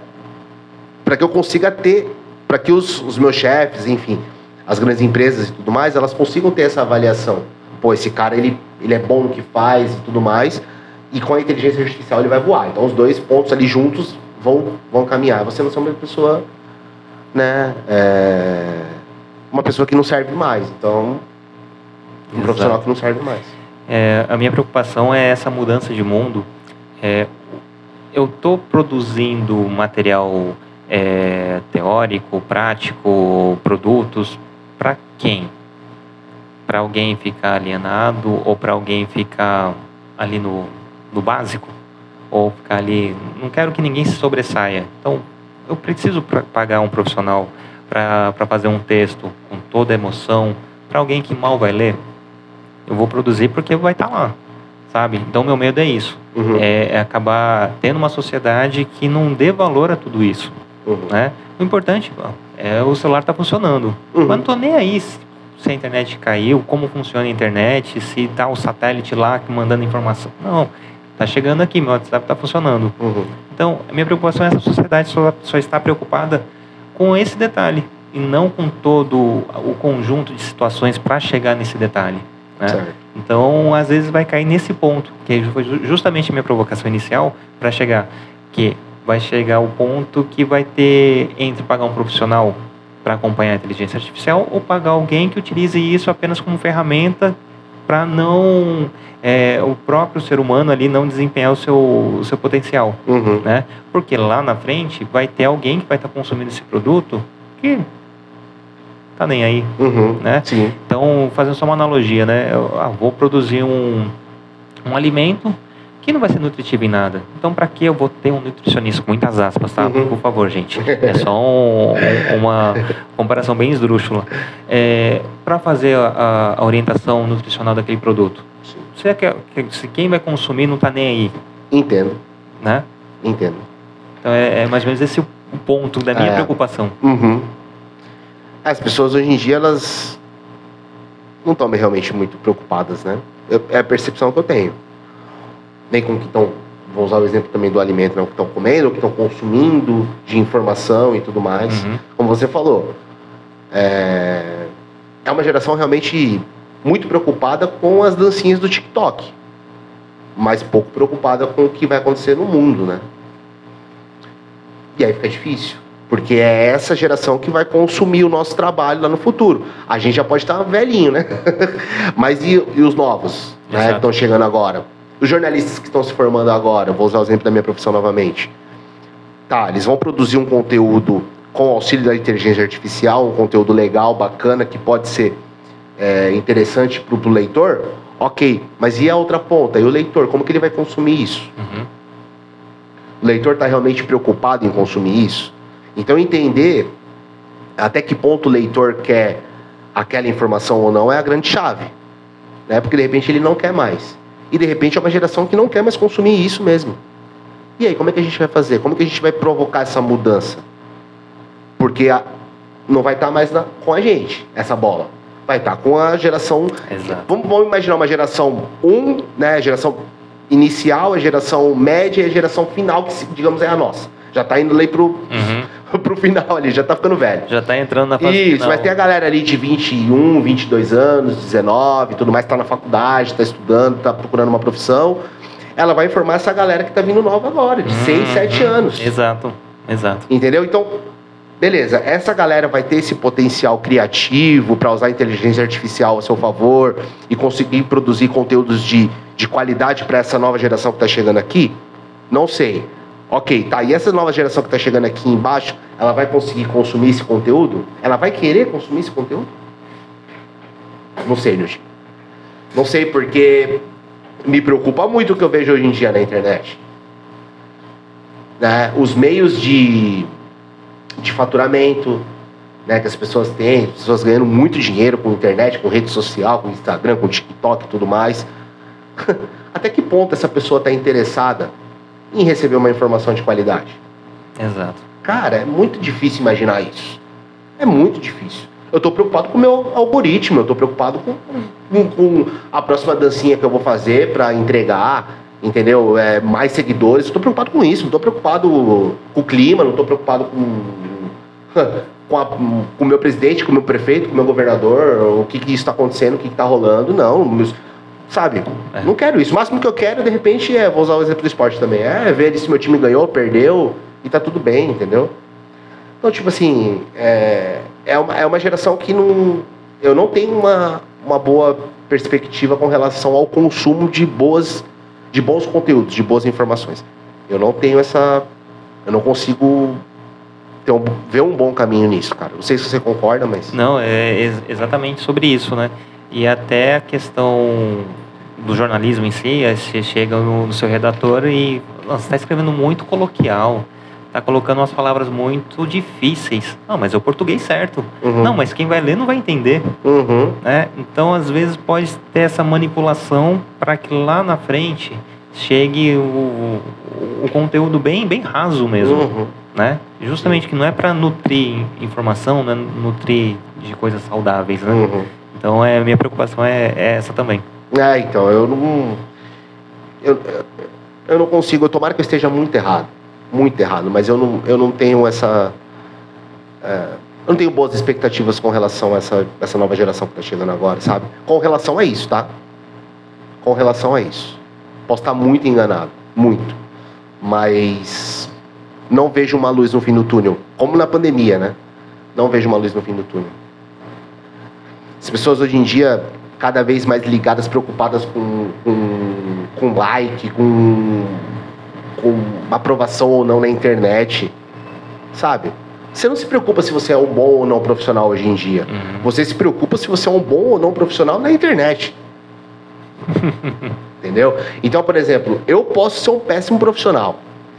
para que eu consiga ter, para que os, os meus chefes, enfim, as grandes empresas e tudo mais, elas consigam ter essa avaliação. Pô, esse cara ele, ele é bom no que faz e tudo mais, e com a inteligência artificial ele vai voar. Então os dois pontos ali juntos vão, vão caminhar. Você não é uma pessoa, né, é, uma pessoa que não serve mais. Então, um Exato. profissional que não serve mais.
É, a minha preocupação é essa mudança de mundo. É, eu estou produzindo material é, teórico, prático, produtos para quem? Para alguém ficar alienado ou para alguém ficar ali no, no básico? Ou ficar ali. Não quero que ninguém se sobressaia. Então, eu preciso pagar um profissional para fazer um texto com toda a emoção para alguém que mal vai ler. Eu vou produzir porque vai estar tá lá, sabe? Então, meu medo é isso. Uhum. É, é, acabar tendo uma sociedade que não dê valor a tudo isso. Uhum. Né? O importante é o celular tá funcionando. Uhum. Mas não tô nem aí se, a internet caiu, como funciona a internet, se tá o satélite lá mandando informação. Não, tá chegando aqui, meu WhatsApp está funcionando. Uhum. Então, a minha preocupação é essa sociedade só, só está preocupada com esse detalhe e não com todo o conjunto de situações para chegar nesse detalhe. Né? Então, às vezes vai cair nesse ponto, que foi justamente a minha provocação inicial para chegar, que vai chegar o ponto que vai ter entre pagar um profissional para acompanhar a inteligência artificial ou pagar alguém que utilize isso apenas como ferramenta para não é, o próprio ser humano ali não desempenhar o seu, o seu potencial, uhum. né? Porque lá na frente vai ter alguém que vai estar tá consumindo esse produto que tá nem aí, uhum. né? Sim. Então, fazendo só uma analogia, né? Eu ah, vou produzir um, um alimento que não vai ser nutritivo em nada. Então, para que eu vou ter um nutricionista com muitas aspas, tá? Uhum. Por favor, gente. É só um, uma comparação bem esdrúxula. É, para fazer a, a, orientação nutricional daquele produto. Se, quer, se quem vai consumir não está nem aí.
Entendo.
Né?
Entendo.
Então, é, é mais ou menos esse o ponto da minha é. preocupação.
Uhum. As pessoas hoje em dia, elas não estão realmente muito preocupadas, né? É a percepção que eu tenho nem com o que estão, vou usar o exemplo também do alimento, né, o que estão comendo, o que estão consumindo de informação e tudo mais. Uhum. Como você falou, é, é uma geração realmente muito preocupada com as dancinhas do TikTok, mas pouco preocupada com o que vai acontecer no mundo, né? E aí fica difícil. Porque é essa geração que vai consumir o nosso trabalho lá no futuro. A gente já pode estar velhinho, né? Mas e, e os novos, né, que estão chegando agora? Os jornalistas que estão se formando agora, vou usar o exemplo da minha profissão novamente. Tá, eles vão produzir um conteúdo com auxílio da inteligência artificial, um conteúdo legal, bacana, que pode ser é, interessante para o leitor, ok. Mas e a outra ponta? E o leitor, como que ele vai consumir isso? Uhum. O leitor está realmente preocupado em consumir isso? Então, entender até que ponto o leitor quer aquela informação ou não é a grande chave. Né? Porque, de repente, ele não quer mais. E de repente é uma geração que não quer mais consumir isso mesmo. E aí, como é que a gente vai fazer? Como é que a gente vai provocar essa mudança? Porque a, não vai estar tá mais na, com a gente, essa bola. Vai estar tá com a geração. Vamos, vamos, imaginar uma geração 1, um, né? A geração inicial, a geração média e a geração final, que digamos é a nossa. Já está indo ali pro, uhum. pro final ali, já tá ficando velho.
Já tá entrando na fase
Isso, final. mas tem a galera ali de 21, 22 anos, 19, tudo mais, tá na faculdade, tá estudando, tá procurando uma profissão. Ela vai informar essa galera que tá vindo nova agora, de uhum, 6, 7 anos.
Exato, exato.
Entendeu? Então, beleza, essa galera vai ter esse potencial criativo para usar a inteligência artificial a seu favor e conseguir produzir conteúdos de, de qualidade para essa nova geração que está chegando aqui? Não sei. Ok, tá. E essa nova geração que está chegando aqui embaixo, ela vai conseguir consumir esse conteúdo? Ela vai querer consumir esse conteúdo? Não sei, Nilson. Não sei, porque me preocupa muito o que eu vejo hoje em dia na internet. Né? Os meios de, de faturamento né, que as pessoas têm, as pessoas ganhando muito dinheiro com internet, com rede social, com Instagram, com TikTok e tudo mais. Até que ponto essa pessoa está interessada em receber uma informação de qualidade.
Exato.
Cara, é muito difícil imaginar isso. É muito difícil. Eu estou preocupado com o meu algoritmo, eu estou preocupado com com, com a próxima dancinha que eu vou fazer para entregar, entendeu? É, mais seguidores. Estou preocupado com isso, não estou preocupado com o clima, não estou preocupado com, com, a, com o meu presidente, com o meu prefeito, com o meu governador, o que, que está acontecendo, o que está rolando. Não, meus, sabe? É. Não quero isso. O máximo que eu quero, de repente, é, vou usar o exemplo do esporte também, é ver se meu time ganhou, perdeu e tá tudo bem, entendeu? Então, tipo assim, é, é, uma, é uma geração que não. Eu não tenho uma, uma boa perspectiva com relação ao consumo de boas de bons conteúdos, de boas informações. Eu não tenho essa. Eu não consigo um, ver um bom caminho nisso, cara. Não sei se você concorda, mas.
Não, é ex exatamente sobre isso, né? E até a questão do jornalismo em si, você chega no, no seu redator e você está escrevendo muito coloquial tá colocando umas palavras muito difíceis. Não, mas é o português certo. Uhum. Não, mas quem vai ler não vai entender. Uhum. Né? Então, às vezes, pode ter essa manipulação para que lá na frente chegue o, o conteúdo bem, bem raso mesmo. Uhum. Né? Justamente que não é para nutrir informação, né? nutrir de coisas saudáveis. Né? Então, é, minha preocupação é, é essa também.
É, então, eu não. Eu, eu não consigo, eu tomara que eu esteja muito errado muito errado, mas eu não, eu não tenho essa. É, eu não tenho boas expectativas com relação a essa, essa nova geração que está chegando agora, sabe? Com relação a isso, tá? Com relação a isso. Posso estar muito enganado, muito. Mas não vejo uma luz no fim do túnel. Como na pandemia, né? Não vejo uma luz no fim do túnel. As pessoas hoje em dia, cada vez mais ligadas, preocupadas com, com, com like, com com aprovação ou não na internet, sabe? Você não se preocupa se você é um bom ou não profissional hoje em dia. Uhum. Você se preocupa se você é um bom ou não profissional na internet. Entendeu? Então, por exemplo, eu posso ser um péssimo profissional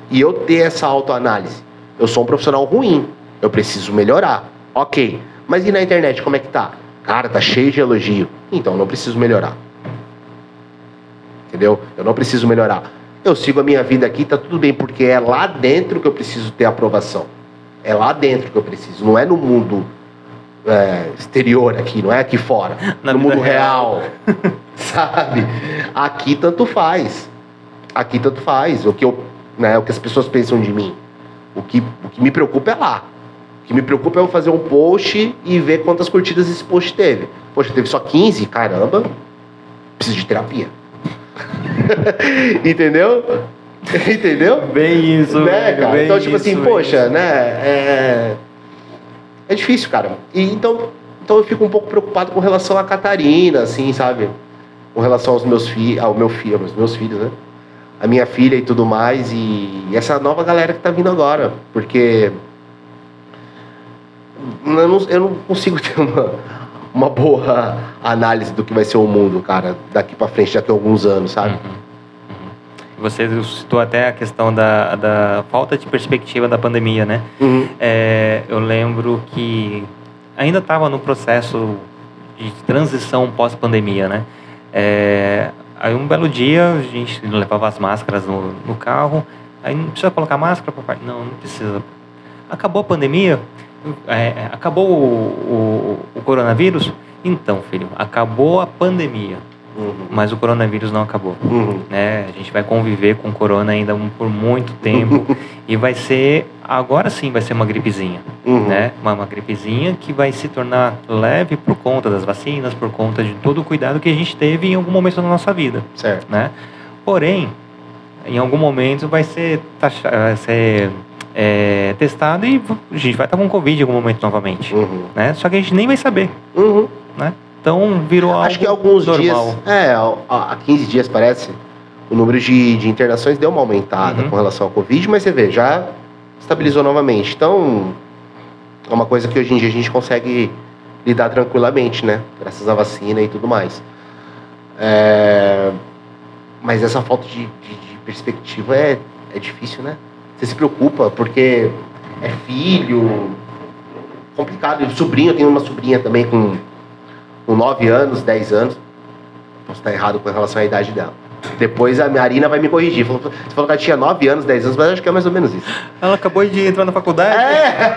e eu ter essa autoanálise. Eu sou um profissional ruim, eu preciso melhorar. Ok, mas e na internet como é que tá? Cara, tá cheio de elogio. Então, eu não preciso melhorar. Entendeu? Eu não preciso melhorar eu sigo a minha vida aqui, tá tudo bem, porque é lá dentro que eu preciso ter aprovação. É lá dentro que eu preciso, não é no mundo é, exterior aqui, não é aqui fora. Na no mundo real. real sabe? Aqui tanto faz. Aqui tanto faz. O que, eu, né, o que as pessoas pensam de mim. O que, o que me preocupa é lá. O que me preocupa é eu fazer um post e ver quantas curtidas esse post teve. Poxa, teve só 15? Caramba, preciso de terapia. Entendeu? Entendeu?
Bem isso,
né,
velho, cara?
então, tipo assim, isso, assim, poxa, isso. né? É... é difícil, cara. E, então, então eu fico um pouco preocupado com relação a Catarina, assim, sabe? Com relação aos meus filhos, ao meu filho, aos meus filhos, né? A minha filha e tudo mais, e essa nova galera que tá vindo agora, porque eu não, eu não consigo ter uma, uma boa análise do que vai ser o mundo, cara, daqui para frente, daqui a alguns anos, sabe? Uhum.
uhum. Você citou até a questão da, da falta de perspectiva da pandemia, né? Uhum. É, eu lembro que ainda estava no processo de transição pós-pandemia, né? É, aí um belo dia a gente levava as máscaras no, no carro, aí não precisa colocar máscara, papai? Não, não precisa. Acabou a pandemia, é, é, acabou o, o, o, coronavírus? Então, filho, acabou a pandemia. Uhum. Mas o coronavírus não acabou. Uhum. Né? A gente vai conviver com o corona ainda por muito tempo. e vai ser, agora sim, vai ser uma gripezinha. Uhum. Né? Uma, uma gripezinha que vai se tornar leve por conta das vacinas, por conta de todo o cuidado que a gente teve em algum momento da nossa vida.
Certo.
Né? Porém, em algum momento vai ser, taxa, vai ser é, testado e a gente vai estar com Covid em algum momento novamente. Uhum. Né? Só que a gente nem vai saber. Uhum. Né? Então virou algo
Acho que alguns normal. dias, é, há 15 dias parece, o número de, de internações deu uma aumentada uhum. com relação ao Covid, mas você vê, já estabilizou novamente. Então, é uma coisa que hoje em dia a gente consegue lidar tranquilamente, né? Graças à vacina e tudo mais. É... Mas essa falta de, de, de perspectiva é, é difícil, né? Você se preocupa porque é filho, complicado. E sobrinho, eu tenho uma sobrinha também com, com 9 anos, 10 anos. Posso estar errado com relação à idade dela. Depois a Marina vai me corrigir. Falou, você falou que ela tinha 9 anos, 10 anos, mas acho que é mais ou menos isso.
Ela acabou de entrar na faculdade? É!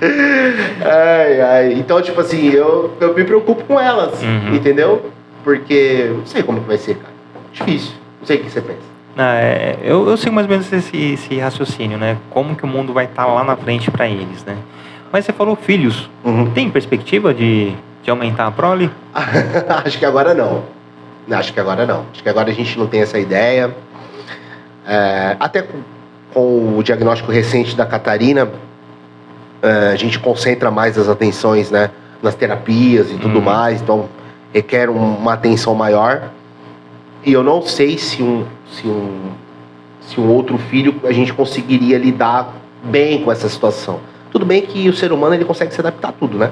ai, ai. Então, tipo assim, eu, eu me preocupo com elas,
Uhum.
entendeu? Porque não sei como que vai ser, cara. Difícil. Não sei o que você pensa.
Ah, é, eu, eu sigo mais ou menos esse, esse raciocínio, né? Como que o mundo vai estar lá na frente para eles, né? Mas você falou filhos.
Uhum.
Tem perspectiva de, de aumentar a prole?
Acho que agora não. Acho que agora não. Acho que agora a gente não tem essa ideia. É, até com, com o diagnóstico recente da Catarina, é, a gente concentra mais as atenções né, nas terapias e tudo
Uhum.
mais, então requer um- uma atenção maior. E eu não sei se um, se um, se um outro filho a gente conseguiria lidar bem com essa situação. Tudo bem que o ser humano ele consegue se adaptar a tudo, né?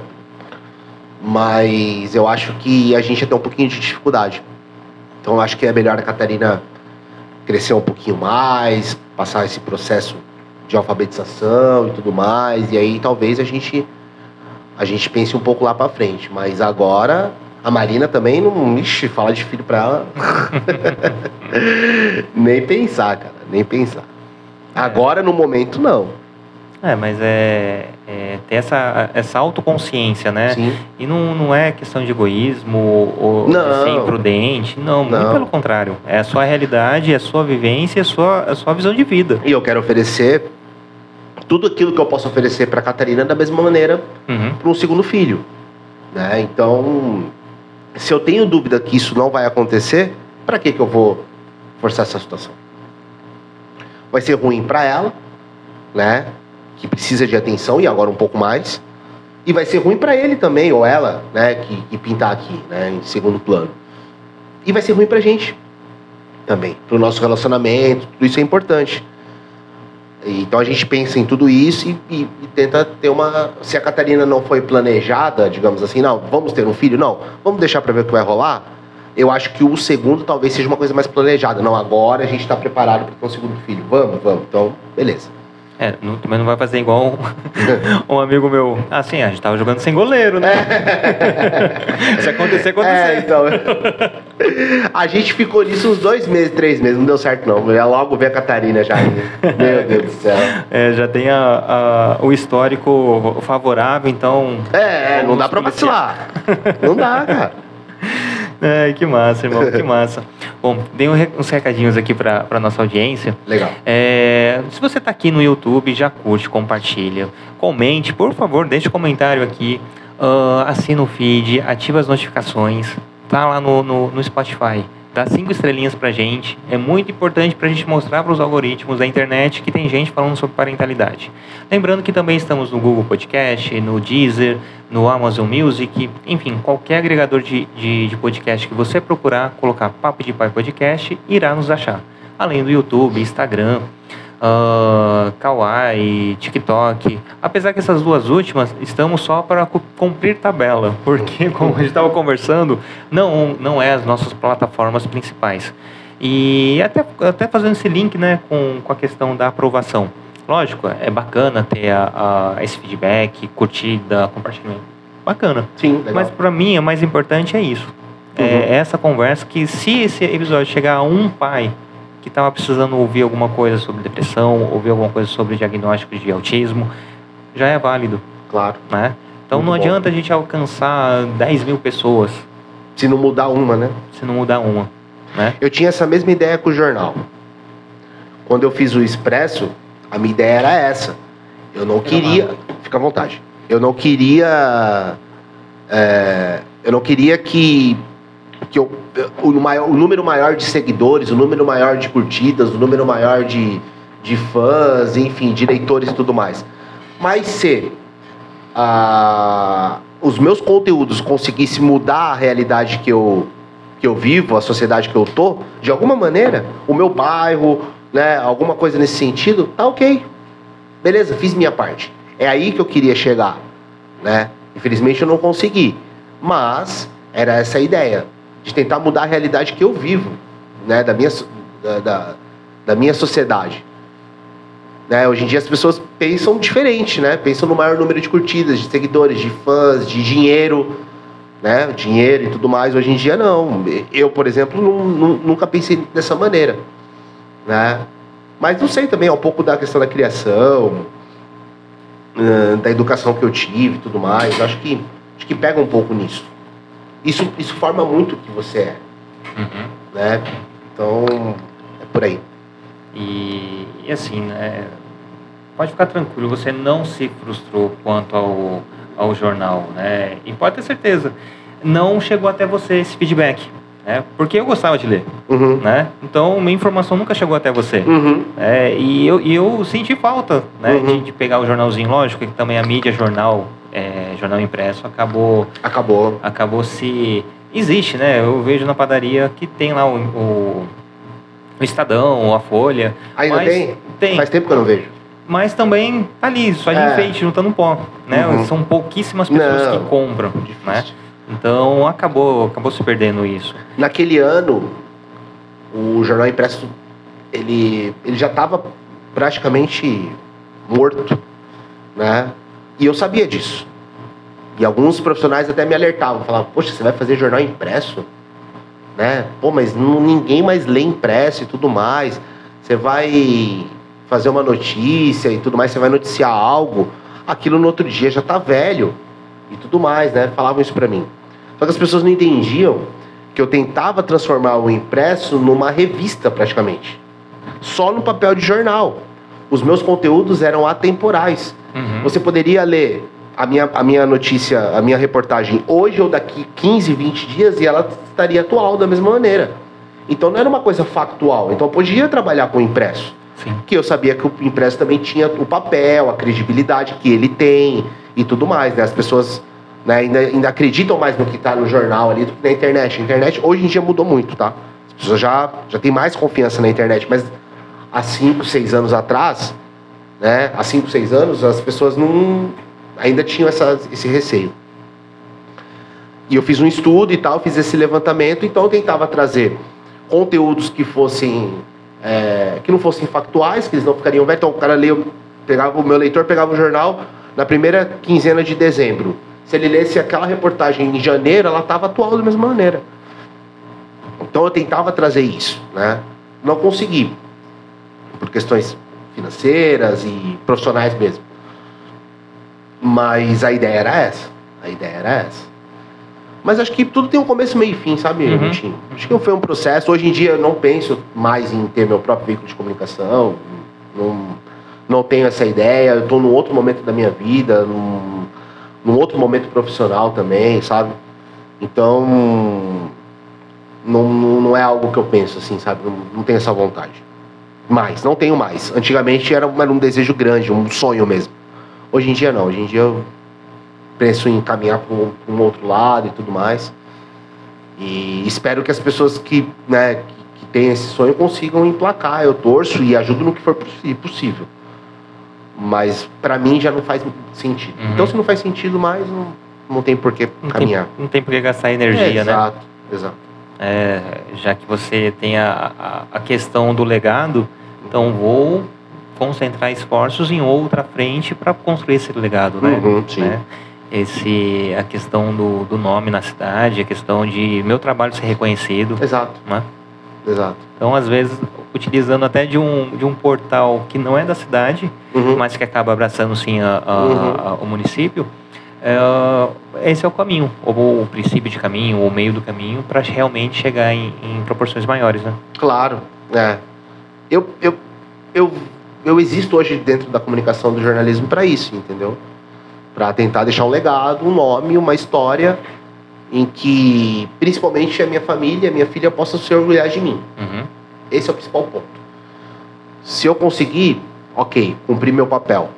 Mas eu acho que a gente ter um pouquinho de dificuldade. Então eu acho que é melhor a Catarina crescer um pouquinho mais, passar esse processo de alfabetização e tudo mais, e aí talvez a gente a gente pense um pouco lá pra frente. Mas agora a Marina também não, ixi, falar de filho pra ela. nem pensar, cara, nem pensar. Agora no momento não.
É, mas é, é ter essa, essa autoconsciência, né?
Sim.
E não, não é questão de egoísmo ou
Não.
de ser imprudente. Não, muito
Não.
pelo contrário. É a sua realidade, é a sua vivência, é a sua, a sua visão de vida.
E eu quero oferecer tudo aquilo que eu posso oferecer pra Catarina da mesma maneira
Uhum.
para um segundo filho. Né? Então, se eu tenho dúvida que isso não vai acontecer, para que, que eu vou forçar essa situação? Vai ser ruim para ela, né? Que precisa de atenção e agora um pouco mais. E vai ser ruim para ele também, ou ela, né? Que, que pintar aqui, né? Em segundo plano. E vai ser ruim pra gente também, pro nosso relacionamento, tudo isso é importante. Então a gente pensa em tudo isso e, e- e tenta ter uma. Se a Catarina não foi planejada, digamos assim, não, vamos ter um filho? Não, vamos deixar para ver o que vai rolar. Eu acho que o segundo talvez seja uma coisa mais planejada. Não, agora a gente está preparado para ter um segundo filho. Vamos, vamos. Então, beleza.
É, não, também não vai fazer igual um, um amigo meu. Assim, a gente tava jogando sem goleiro, né? Se acontecer, acontecer.
É, então. a gente ficou nisso uns dois meses, três meses, não deu certo não. Já logo veio a Catarina já. Meu Deus do céu.
É, já tem a, a- o histórico favorável, então.
É, não
Vamos
dá pra vacilar. Não dá, cara.
Ai, que massa, irmão, que massa. Bom, dei uns recadinhos aqui pra, pra nossa audiência.
Legal.
É, se você está aqui no YouTube, já curte, compartilha, comente, por favor, deixe um comentário aqui, ah, assina o feed, ativa as notificações, tá lá no, no, no Spotify. Dá cinco estrelinhas pra gente. É muito importante pra gente mostrar para os algoritmos da internet que tem gente falando sobre parentalidade. Lembrando que também estamos no Google Podcast, no Deezer, no Amazon Music, enfim, qualquer agregador de, de, de podcast que você procurar, colocar Papo de Pai Podcast, irá nos achar. Além do YouTube, Instagram, ah, Kawaii, TikTok. Apesar que essas duas últimas estamos só para cu- cumprir tabela, porque como a gente estava conversando, não, não é as nossas plataformas principais. E até, até fazendo esse link né, com, com a questão da aprovação. Lógico, é bacana ter a, a- esse feedback, curtida, compartilhamento. Bacana.
Sim, legal.
Mas para mim, o mais importante é isso.
Uhum.
É essa conversa que se esse episódio chegar a um pai que estava precisando ouvir alguma coisa sobre depressão, ouvir alguma coisa sobre diagnóstico de autismo, já é válido,
Claro.
né? Então
Muito
não
bom.
adianta a gente alcançar 10 mil pessoas
Se não mudar uma, né?
se não mudar uma, né?
Eu tinha essa mesma ideia com o jornal. Quando eu fiz o Expresso, a minha ideia era essa. Eu não queria. Fica à vontade. Eu não queria. é, eu não queria que. que eu, o, maior, o número maior de seguidores, o número maior de curtidas, o número maior de, de fãs, enfim, de leitores e tudo mais. Mas se ah, os meus conteúdos conseguissem mudar a realidade que eu, que eu vivo, a sociedade que eu tô, de alguma maneira, o meu bairro, né, alguma coisa nesse sentido, tá ok. Beleza, fiz minha parte. É aí que eu queria chegar, né? Infelizmente eu não consegui, mas era essa a ideia de tentar mudar a realidade que eu vivo, né, da minha da, da, da minha sociedade. Né, hoje em dia as pessoas pensam diferente, né? Pensam no maior número de curtidas, de seguidores, de fãs, de dinheiro, né? Dinheiro e tudo mais. Hoje em dia não. Eu, por exemplo, nu- nu- nunca pensei dessa maneira, né? Mas não sei também, é um pouco da questão da criação, da educação que eu tive e tudo mais. Acho que, acho que pega um pouco nisso. Isso, isso forma muito o que você é.
Uhum.
Né? Então, é por aí.
E, e assim, né? Pode ficar tranquilo, você não se frustrou quanto ao, ao jornal, né? E pode ter certeza, não chegou até você esse feedback, né? Porque eu gostava de ler,
Uhum.
né? Então, minha informação nunca chegou até você.
Uhum.
É, e, eu, e eu senti falta né,
Uhum.
de, de pegar o jornalzinho, lógico que também a mídia jornal, é, jornal impresso, acabou,
Acabou.
acabou se. Existe, né? Eu vejo na padaria que tem lá o, o, o Estadão, a Folha.
Ainda tem?
Tem.
Faz tempo que eu não vejo.
Mas também tá ali, só de
É.
enfeite, juntando pó. Né?
Uhum.
São pouquíssimas pessoas
Não.
que compram. Né? Então acabou, acabou se perdendo isso.
Naquele ano, o jornal impresso ele, ele já estava praticamente morto, né? E eu sabia disso. E alguns profissionais até me alertavam, falavam: "Poxa, você vai fazer jornal impresso, né? Pô, mas ninguém mais lê impresso e tudo mais. Você vai fazer uma notícia e tudo mais, você vai noticiar algo, aquilo no outro dia já tá velho e tudo mais, né? Falavam isso pra mim. Só que as pessoas não entendiam que eu tentava transformar o impresso numa revista praticamente. Só no papel de jornal. Os meus conteúdos eram atemporais.
Uhum.
Você poderia ler a minha, a minha notícia, a minha reportagem hoje ou daqui 15, 20 dias e ela estaria atual da mesma maneira. Então não era uma coisa factual. Então eu podia trabalhar com o impresso.
Sim.
Que eu sabia que o impresso também tinha o papel, a credibilidade que ele tem e tudo mais. Né? As pessoas né, ainda, ainda acreditam mais no que está no jornal ali do que na internet. A internet hoje em dia mudou muito, tá? As pessoas já, já têm mais confiança na internet, mas há 5, 6 anos atrás, né? Há 5, 6 anos, as pessoas não ainda tinham essa, esse receio. E eu fiz um estudo e tal, fiz esse levantamento, então eu tentava trazer conteúdos que fossem é, que não fossem factuais, que eles não ficariam velhos. Então o cara leu, pegava o meu leitor pegava o jornal na primeira quinzena de dezembro. Se ele lesse aquela reportagem em janeiro, ela estava atual da mesma maneira. Então eu tentava trazer isso, né? Não consegui por questões financeiras e profissionais mesmo. Mas a ideia era essa. A ideia era essa. Mas acho que tudo tem um começo, meio e fim, sabe,
Uhum.
Acho que foi um processo. Hoje em dia eu não penso mais em ter meu próprio veículo de comunicação. Não, não tenho essa ideia. Eu estou num outro momento da minha vida, num, num outro momento profissional também, sabe? Então, não, não, não é algo que eu penso assim, sabe? Não, não tenho essa vontade. Mais, não tenho mais. Antigamente era, um- era um desejo grande, um sonho mesmo. Hoje em dia não. Hoje em dia eu penso em caminhar para um, um outro lado e tudo mais. E espero que as pessoas que, né, que, que têm esse sonho consigam emplacar. Eu torço e ajudo no que for possível. Mas para mim já não faz sentido.
Uhum.
Então se não faz sentido mais, não, não tem por que
Não tem,
caminhar.
não tem por que gastar energia,
É,
né?
Exato, exato.
É, já que você tem a, a, a questão do legado, então vou concentrar esforços em outra frente para construir esse legado, né?
Uhum, sim.
Né? Esse, a questão do, do nome na cidade, a questão de meu trabalho ser reconhecido,
Exato,
né?
exato.
Então, às vezes, utilizando até de um, de um portal que não é da cidade,
Uhum.
mas que acaba abraçando sim a, a-
Uhum.
o município, esse é o caminho, ou o princípio de caminho, ou o meio do caminho, para realmente chegar em, em proporções maiores, né?
Claro, é. Eu, eu, eu, eu existo hoje dentro da comunicação do jornalismo para isso, entendeu? Para tentar deixar um legado, um nome, uma história em que, principalmente, a minha família, a minha filha possa se orgulhar de mim.
Uhum.
Esse é o principal ponto. Se eu conseguir, ok, cumprir meu papel,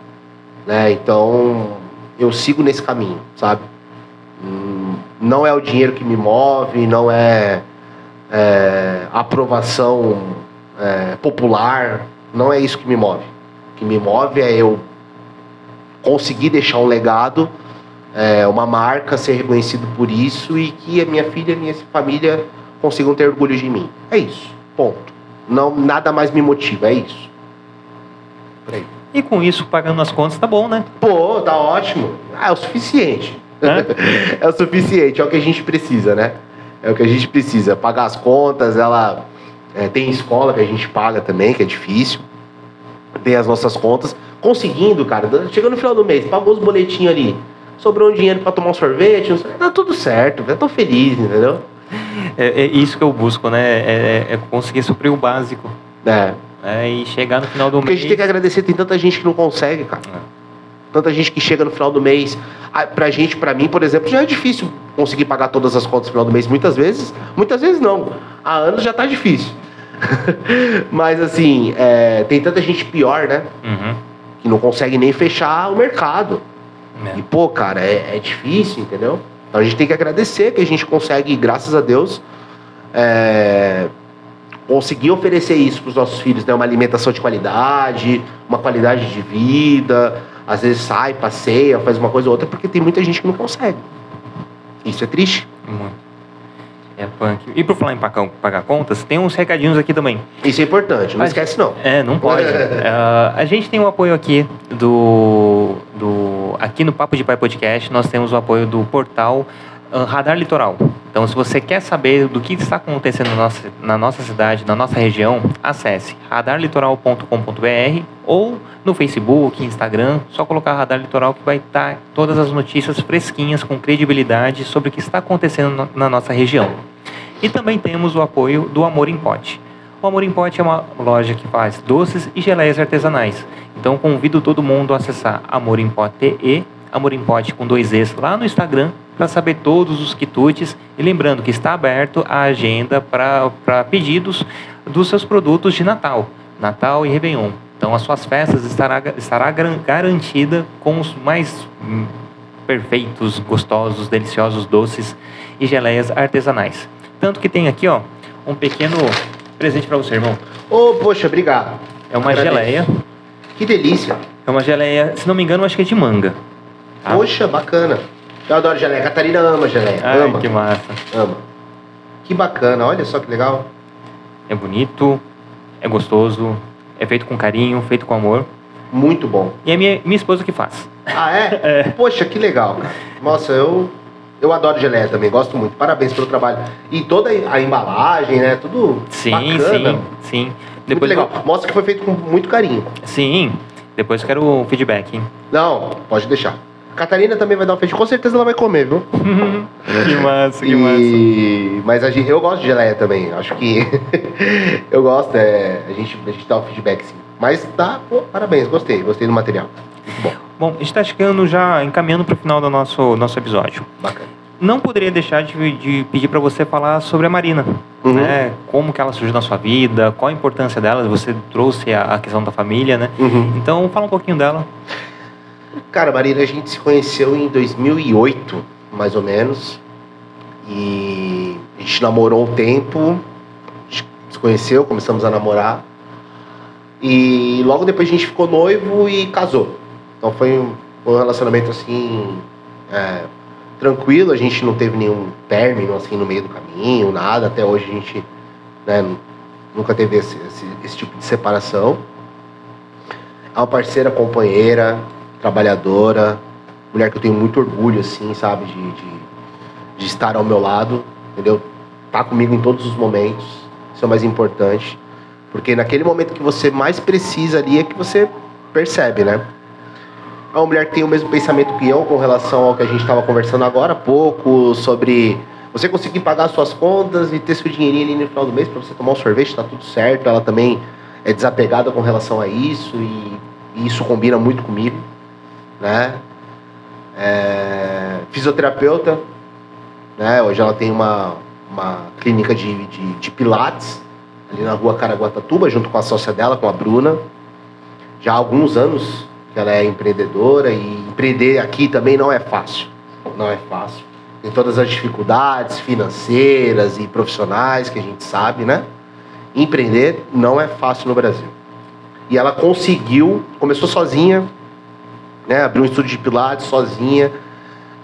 né? Então eu sigo nesse caminho, sabe? Hum, Não é o dinheiro que me move, não é, é, aprovação é, popular, não é isso que me move. O que me move é eu conseguir deixar um legado, é, uma marca, ser reconhecido por isso e que a minha filha e a minha família consigam ter orgulho de mim. É isso. Ponto. Não, nada mais me motiva, é isso. Por aí.
E com isso, pagando as contas, tá bom, né?
Pô, tá ótimo. Ah, é o suficiente.
Hã?
é o suficiente, é o que a gente precisa, né? É o que a gente precisa. Pagar as contas, ela é, tem escola que a gente paga também, que é difícil. Tem as nossas contas. conseguindo, cara, chegando no final do mês, pagou os boletinhos ali, sobrou um dinheiro para tomar um sorvete, tá tudo certo, eu tô feliz, entendeu?
É, é isso que eu busco, né? É, é, é conseguir suprir o básico.
É.
É, e chegar no final do
Porque
mês.
a gente tem que agradecer, tem tanta gente que não consegue, cara.
É.
Tanta gente que chega no final do mês. Ah, Pra gente, pra mim, por exemplo, já é difícil conseguir pagar todas as contas no final do mês. Muitas vezes, muitas vezes não. Há anos já tá difícil. Mas assim, é, tem tanta gente pior, né?
Uhum.
Que não consegue nem fechar o mercado.
É.
E, pô, cara, é, é difícil, entendeu? Então a gente tem que agradecer que a gente consegue, graças a Deus, é, conseguir oferecer isso para os nossos filhos, né? Uma alimentação de qualidade, uma qualidade de vida. Às vezes sai, passeia, faz uma coisa ou outra, porque tem muita gente que não consegue. Isso é triste.
Muito. É punk. E por falar em pagar, pagar contas, tem uns recadinhos aqui também.
Isso é importante, não
Mas-
esquece não.
É, não pode. Ah, a gente tem o apoio aqui do, do. Aqui no Papo de Pai Podcast, nós temos o apoio do portal Radar Litoral. Então, se você quer saber do que está acontecendo na nossa, na nossa cidade, na nossa região, acesse radarlitoral.com.br ou no Facebook, Instagram, só colocar Radar Litoral que vai estar todas as notícias fresquinhas, com credibilidade sobre o que está acontecendo na nossa região. E também temos o apoio do Amor em Pote. O Amor em Pote é uma loja que faz doces e geleias artesanais. Então convido todo mundo a acessar Amor em Pote e Amor em Pote com dois Es lá no Instagram para saber todos os quitutes. E lembrando que está aberto a agenda para pedidos dos seus produtos de Natal, Natal e Réveillon. Então as suas festas estará, estará garantida com os mais perfeitos, gostosos, deliciosos doces e geleias artesanais. Tanto que tem aqui, ó, um pequeno presente para você, irmão.
Ô, poxa, obrigado.
É uma
Agradeço.
geleia.
Que delícia.
É uma geleia, se não me engano, acho que é de manga. Tá?
Poxa, bacana. Eu adoro geleia. A Catarina ama geleia.
Ai,
ama.
que massa.
Ama. Que bacana. Olha só que legal.
É bonito, é gostoso, é feito com carinho, feito com amor.
Muito bom.
E é minha, minha esposa que faz.
Ah, é? Poxa, que legal, cara. Nossa, eu, eu adoro geleia também, gosto muito. Parabéns pelo trabalho. E toda a embalagem, né? Tudo
Sim,
bacana.
sim, sim.
Muito
Depois
legal. Mostra que foi feito com muito carinho.
Sim, depois eu quero o feedback, hein?
Não, pode deixar. Catarina também vai dar um feijão. Com certeza ela vai comer, viu?
que massa, que massa.
E... Mas a gente, eu gosto de geleia também. Acho que eu gosto. É... A, gente, a gente dá o feedback, sim. Mas tá, pô, parabéns, gostei. Gostei do material. Muito bom,
Bom, a gente está chegando já, encaminhando para o final do nosso, nosso episódio.
bacana.
Não poderia deixar de, de pedir para você falar sobre a Marina.
Uhum.
Né? Como que ela surgiu na sua vida, qual a importância dela, você trouxe a, a questão da família, né?
Uhum.
Então, fala um pouquinho dela.
Cara, Marina, a gente se conheceu em 2008, mais ou menos. E a gente namorou um tempo, se conheceu, começamos a namorar. E logo depois a gente ficou noivo e casou. Então foi um, um relacionamento assim, é, tranquilo, a gente não teve nenhum término assim no meio do caminho, nada. Até hoje a gente né, nunca teve esse, esse, esse tipo de separação. É uma parceira, companheira, trabalhadora, mulher que eu tenho muito orgulho, assim, sabe, de, de, de estar ao meu lado, entendeu? Tá comigo em todos os momentos, isso é o mais importante, porque naquele momento que você mais precisa ali é que você percebe, né? É uma mulher que tem o mesmo pensamento que eu com relação ao que a gente estava conversando agora há pouco, sobre você conseguir pagar suas contas e ter seu dinheirinho ali no final do mês para você tomar um sorvete, tá tudo certo. Ela também é desapegada com relação a isso e, e isso combina muito comigo, né? É, fisioterapeuta, né? Hoje ela tem uma, uma clínica de, de, de pilates ali na rua Caraguatatuba, junto com a sócia dela, com a Bruna. Já há alguns anos que ela é empreendedora e empreender aqui também não é fácil. Não é fácil. Tem todas as dificuldades financeiras e profissionais que a gente sabe, né? Empreender não é fácil no Brasil. E ela conseguiu, começou sozinha, né? Abriu um estúdio de pilates sozinha,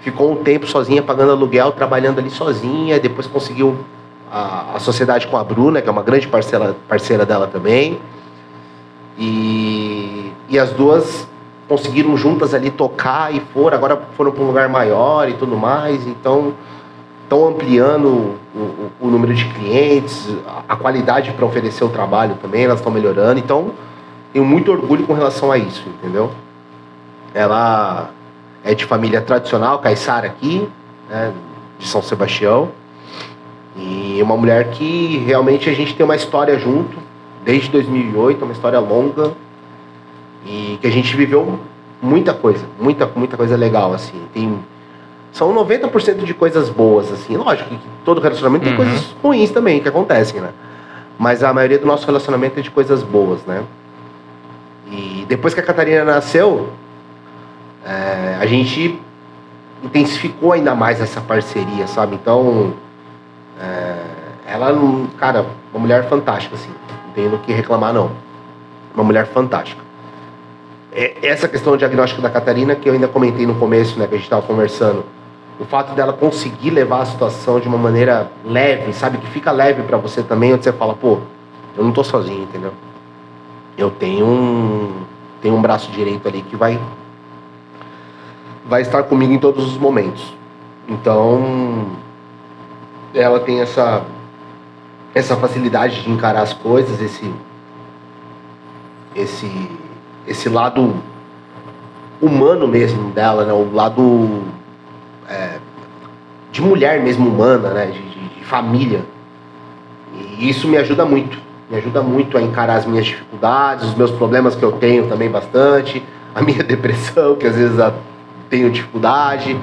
ficou um tempo sozinha pagando aluguel, trabalhando ali sozinha, depois conseguiu a, a sociedade com a Bruna, que é uma grande parceira, parceira dela também. E, e as duas conseguiram juntas ali tocar e foram, agora foram para um lugar maior e tudo mais, então estão ampliando o, o, o número de clientes, a, a qualidade para oferecer o trabalho também, elas estão melhorando, então tenho muito orgulho com relação a isso, entendeu? Ela é de família tradicional, caiçara aqui, né, de São Sebastião. E uma mulher que realmente a gente tem uma história junto, desde 2008, uma história longa. E que a gente viveu muita coisa, muita, muita coisa legal, assim. Tem, são 90% de coisas boas, assim. Lógico que todo relacionamento tem
Uhum.
coisas ruins também que acontecem, né? Mas a maioria do nosso relacionamento é de coisas boas, né? E depois que a Catarina nasceu, é, a gente intensificou ainda mais essa parceria, sabe? Então, é, ela, cara, uma mulher fantástica, assim. Não tenho do que reclamar, não. Uma mulher fantástica. É, essa questão do diagnóstico da Catarina, que eu ainda comentei no começo, né, que a gente estava conversando, o fato dela conseguir levar a situação de uma maneira leve, sabe? Que fica leve para você também, onde você fala, pô, eu não tô sozinho, entendeu? Eu tenho um, tenho um braço direito ali que vai vai estar comigo em todos os momentos. Então, ela tem essa essa facilidade de encarar as coisas, esse esse esse lado humano mesmo dela, né? O lado é, de mulher mesmo humana, né? De, de- de família. E isso me ajuda muito. Me ajuda muito a encarar as minhas dificuldades, os meus problemas que eu tenho também bastante, a minha depressão, que às vezes eu tenho dificuldade,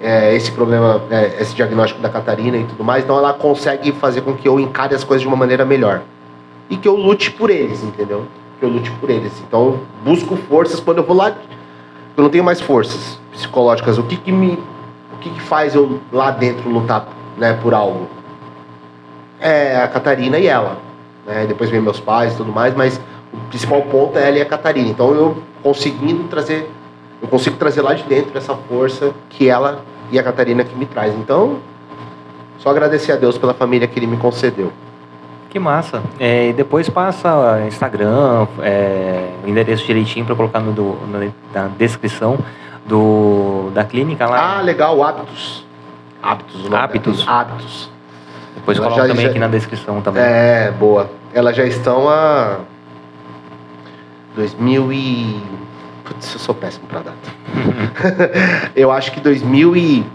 é, esse problema, é, esse diagnóstico da Catarina e tudo mais. Então ela consegue fazer com que eu encare as coisas de uma maneira melhor. E que eu lute por eles, entendeu? Que eu lute por eles. Então eu busco forças quando eu vou lá. Eu não tenho mais forças psicológicas. O que, que me. O que, que faz eu lá dentro lutar né, por algo? É a Catarina e ela. Né? Depois vem meus pais e tudo mais, mas o principal ponto é ela e a Catarina. Então eu conseguindo trazer. Eu consigo trazer lá de dentro essa força que ela e a Catarina que me traz. Então, só agradecer a Deus pela família que ele me concedeu.
Que massa. É, e depois passa Instagram, é, o endereço direitinho para colocar no, do- no- na descrição do, da clínica
Ah,
lá.
legal, hábitos. Hábitos. o nome
Hábitos.
Hábitos.
depois coloca também
já-
aqui na descrição também.
É, boa. Elas já estão a 2000 e Putz, eu sou péssimo pra data. eu acho que 2000 e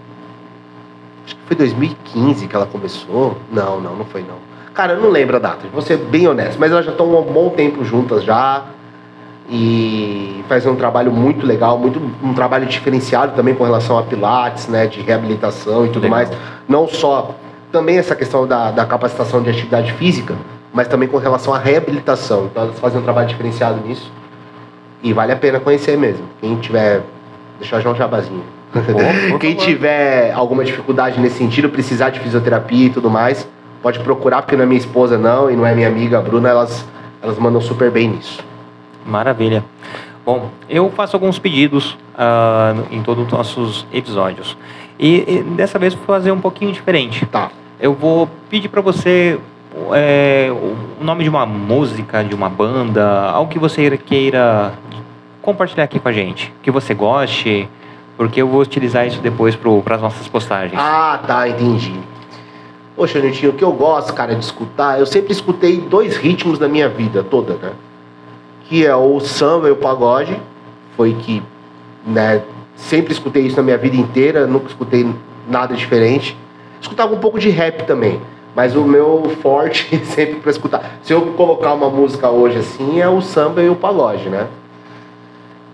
acho que foi 2015 que ela começou. Não, não, não foi não. Cara, eu não lembro a data. Vou ser bem honesto, mas elas já estão há um bom tempo juntas já e fazem um trabalho muito legal, muito um trabalho diferenciado também com relação a pilates, né, de reabilitação e tudo
Legal.
mais. Não só também essa questão da, da capacitação de atividade física, mas também com relação à reabilitação. Então elas fazem um trabalho diferenciado nisso. E vale a pena conhecer mesmo. Quem tiver. Deixa eu já um jabazinho.
por
Quem tiver alguma dificuldade nesse sentido, precisar de fisioterapia e tudo mais, pode procurar, porque não é minha esposa, não, e não é minha amiga, a Bruna, elas, elas mandam super bem nisso.
Maravilha. Bom, eu faço alguns pedidos no- em todos os nossos episódios. E, e dessa vez vou fazer um pouquinho diferente.
Tá.
Eu vou pedir para você é, o nome de uma música, de uma banda, algo que você queira compartilhar aqui com a gente, que você goste, porque eu vou utilizar isso depois para as nossas postagens.
Ah, tá, entendi. Poxa, Netinho, o que eu gosto, cara, de escutar, eu sempre escutei dois ritmos na minha vida toda, né? Que é o samba e o pagode. Foi que, né, sempre escutei isso na minha vida inteira, nunca escutei nada diferente. Escutava um pouco de rap também, mas o meu forte sempre pra escutar. Se eu colocar uma música hoje assim, é o samba e o pagode, né?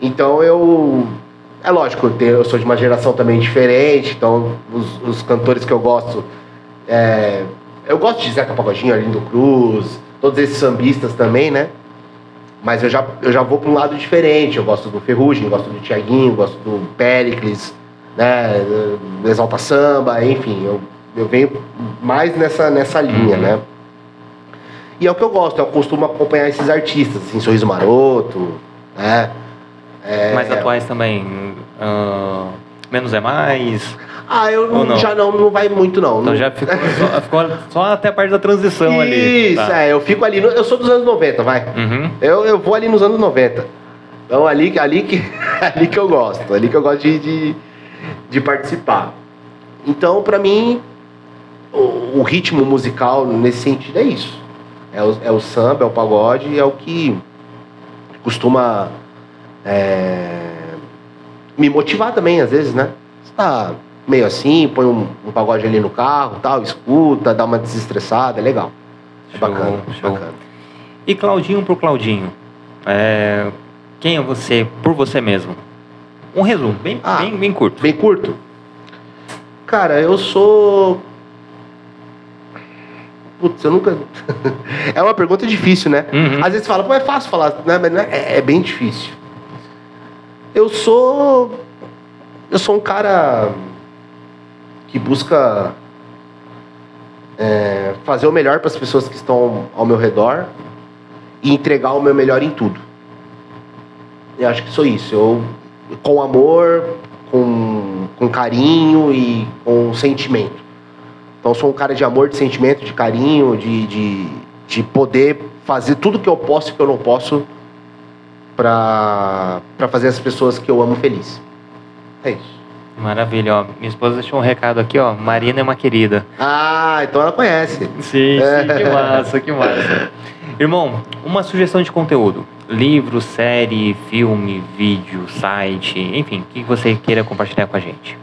Então eu. É lógico, eu, sou de uma geração também diferente, então os, os cantores que eu gosto. é, eu gosto de Zeca Pagodinho, Arlindo Cruz, todos esses sambistas também, né? Mas eu já, eu já vou para um lado diferente. Eu gosto do Ferrugem, eu gosto do Tiaguinho, gosto do Péricles, né? Exalta Samba, enfim. Eu, eu venho mais nessa, nessa linha,
Uhum.
né? E é o que eu gosto, eu costumo acompanhar esses artistas, assim, Sorriso Maroto, né? É,
Mais atuais também. ah, menos é mais.
Ah, eu
não?
já não, não vai muito, não.
Então
Não-
já ficou só, ficou só até a parte da transição ali.
Isso,
Tá.
é, eu fico ali. no- eu sou dos anos 90, vai.
Uhum.
Eu, eu vou ali nos anos 90. Então ali, ali, que, ali que eu gosto, ali que eu gosto de, de, de participar. Então, pra mim, o, o ritmo musical nesse sentido é isso. É o, é o samba, é o pagode, é o que costuma é, me motivar também, às vezes, né? Você tá meio assim, põe um, um pagode ali no carro, tal, escuta, dá uma desestressada, é legal. É
Show,
bacana,
show.
bacana.
E Claudinho pro Claudinho, é, quem é você por você mesmo? Um resumo, bem,
Ah.
bem, bem curto.
Bem curto. Cara, eu sou. Putz, eu nunca. é uma pergunta difícil, né?
Uhum.
Às vezes fala, pô, é fácil falar, né? Mas é, é- é bem difícil. Eu sou. Eu sou um cara que busca é, fazer o melhor para as pessoas que estão ao meu redor e entregar o meu melhor em tudo. Eu acho que sou isso. Eu, com amor, com, com carinho e com sentimento. Então, sou um cara de amor, de sentimento, de carinho, de, de, de poder fazer tudo que eu posso e que eu não posso para fazer as pessoas que eu amo feliz. É isso.
Maravilha, ó. Minha esposa deixou um recado aqui, ó. Marina é uma querida.
Ah, então ela conhece.
Sim, sim, que massa, que massa. Irmão, uma sugestão de conteúdo. Livro, série, filme, vídeo, site, enfim, o que você queira compartilhar com a gente.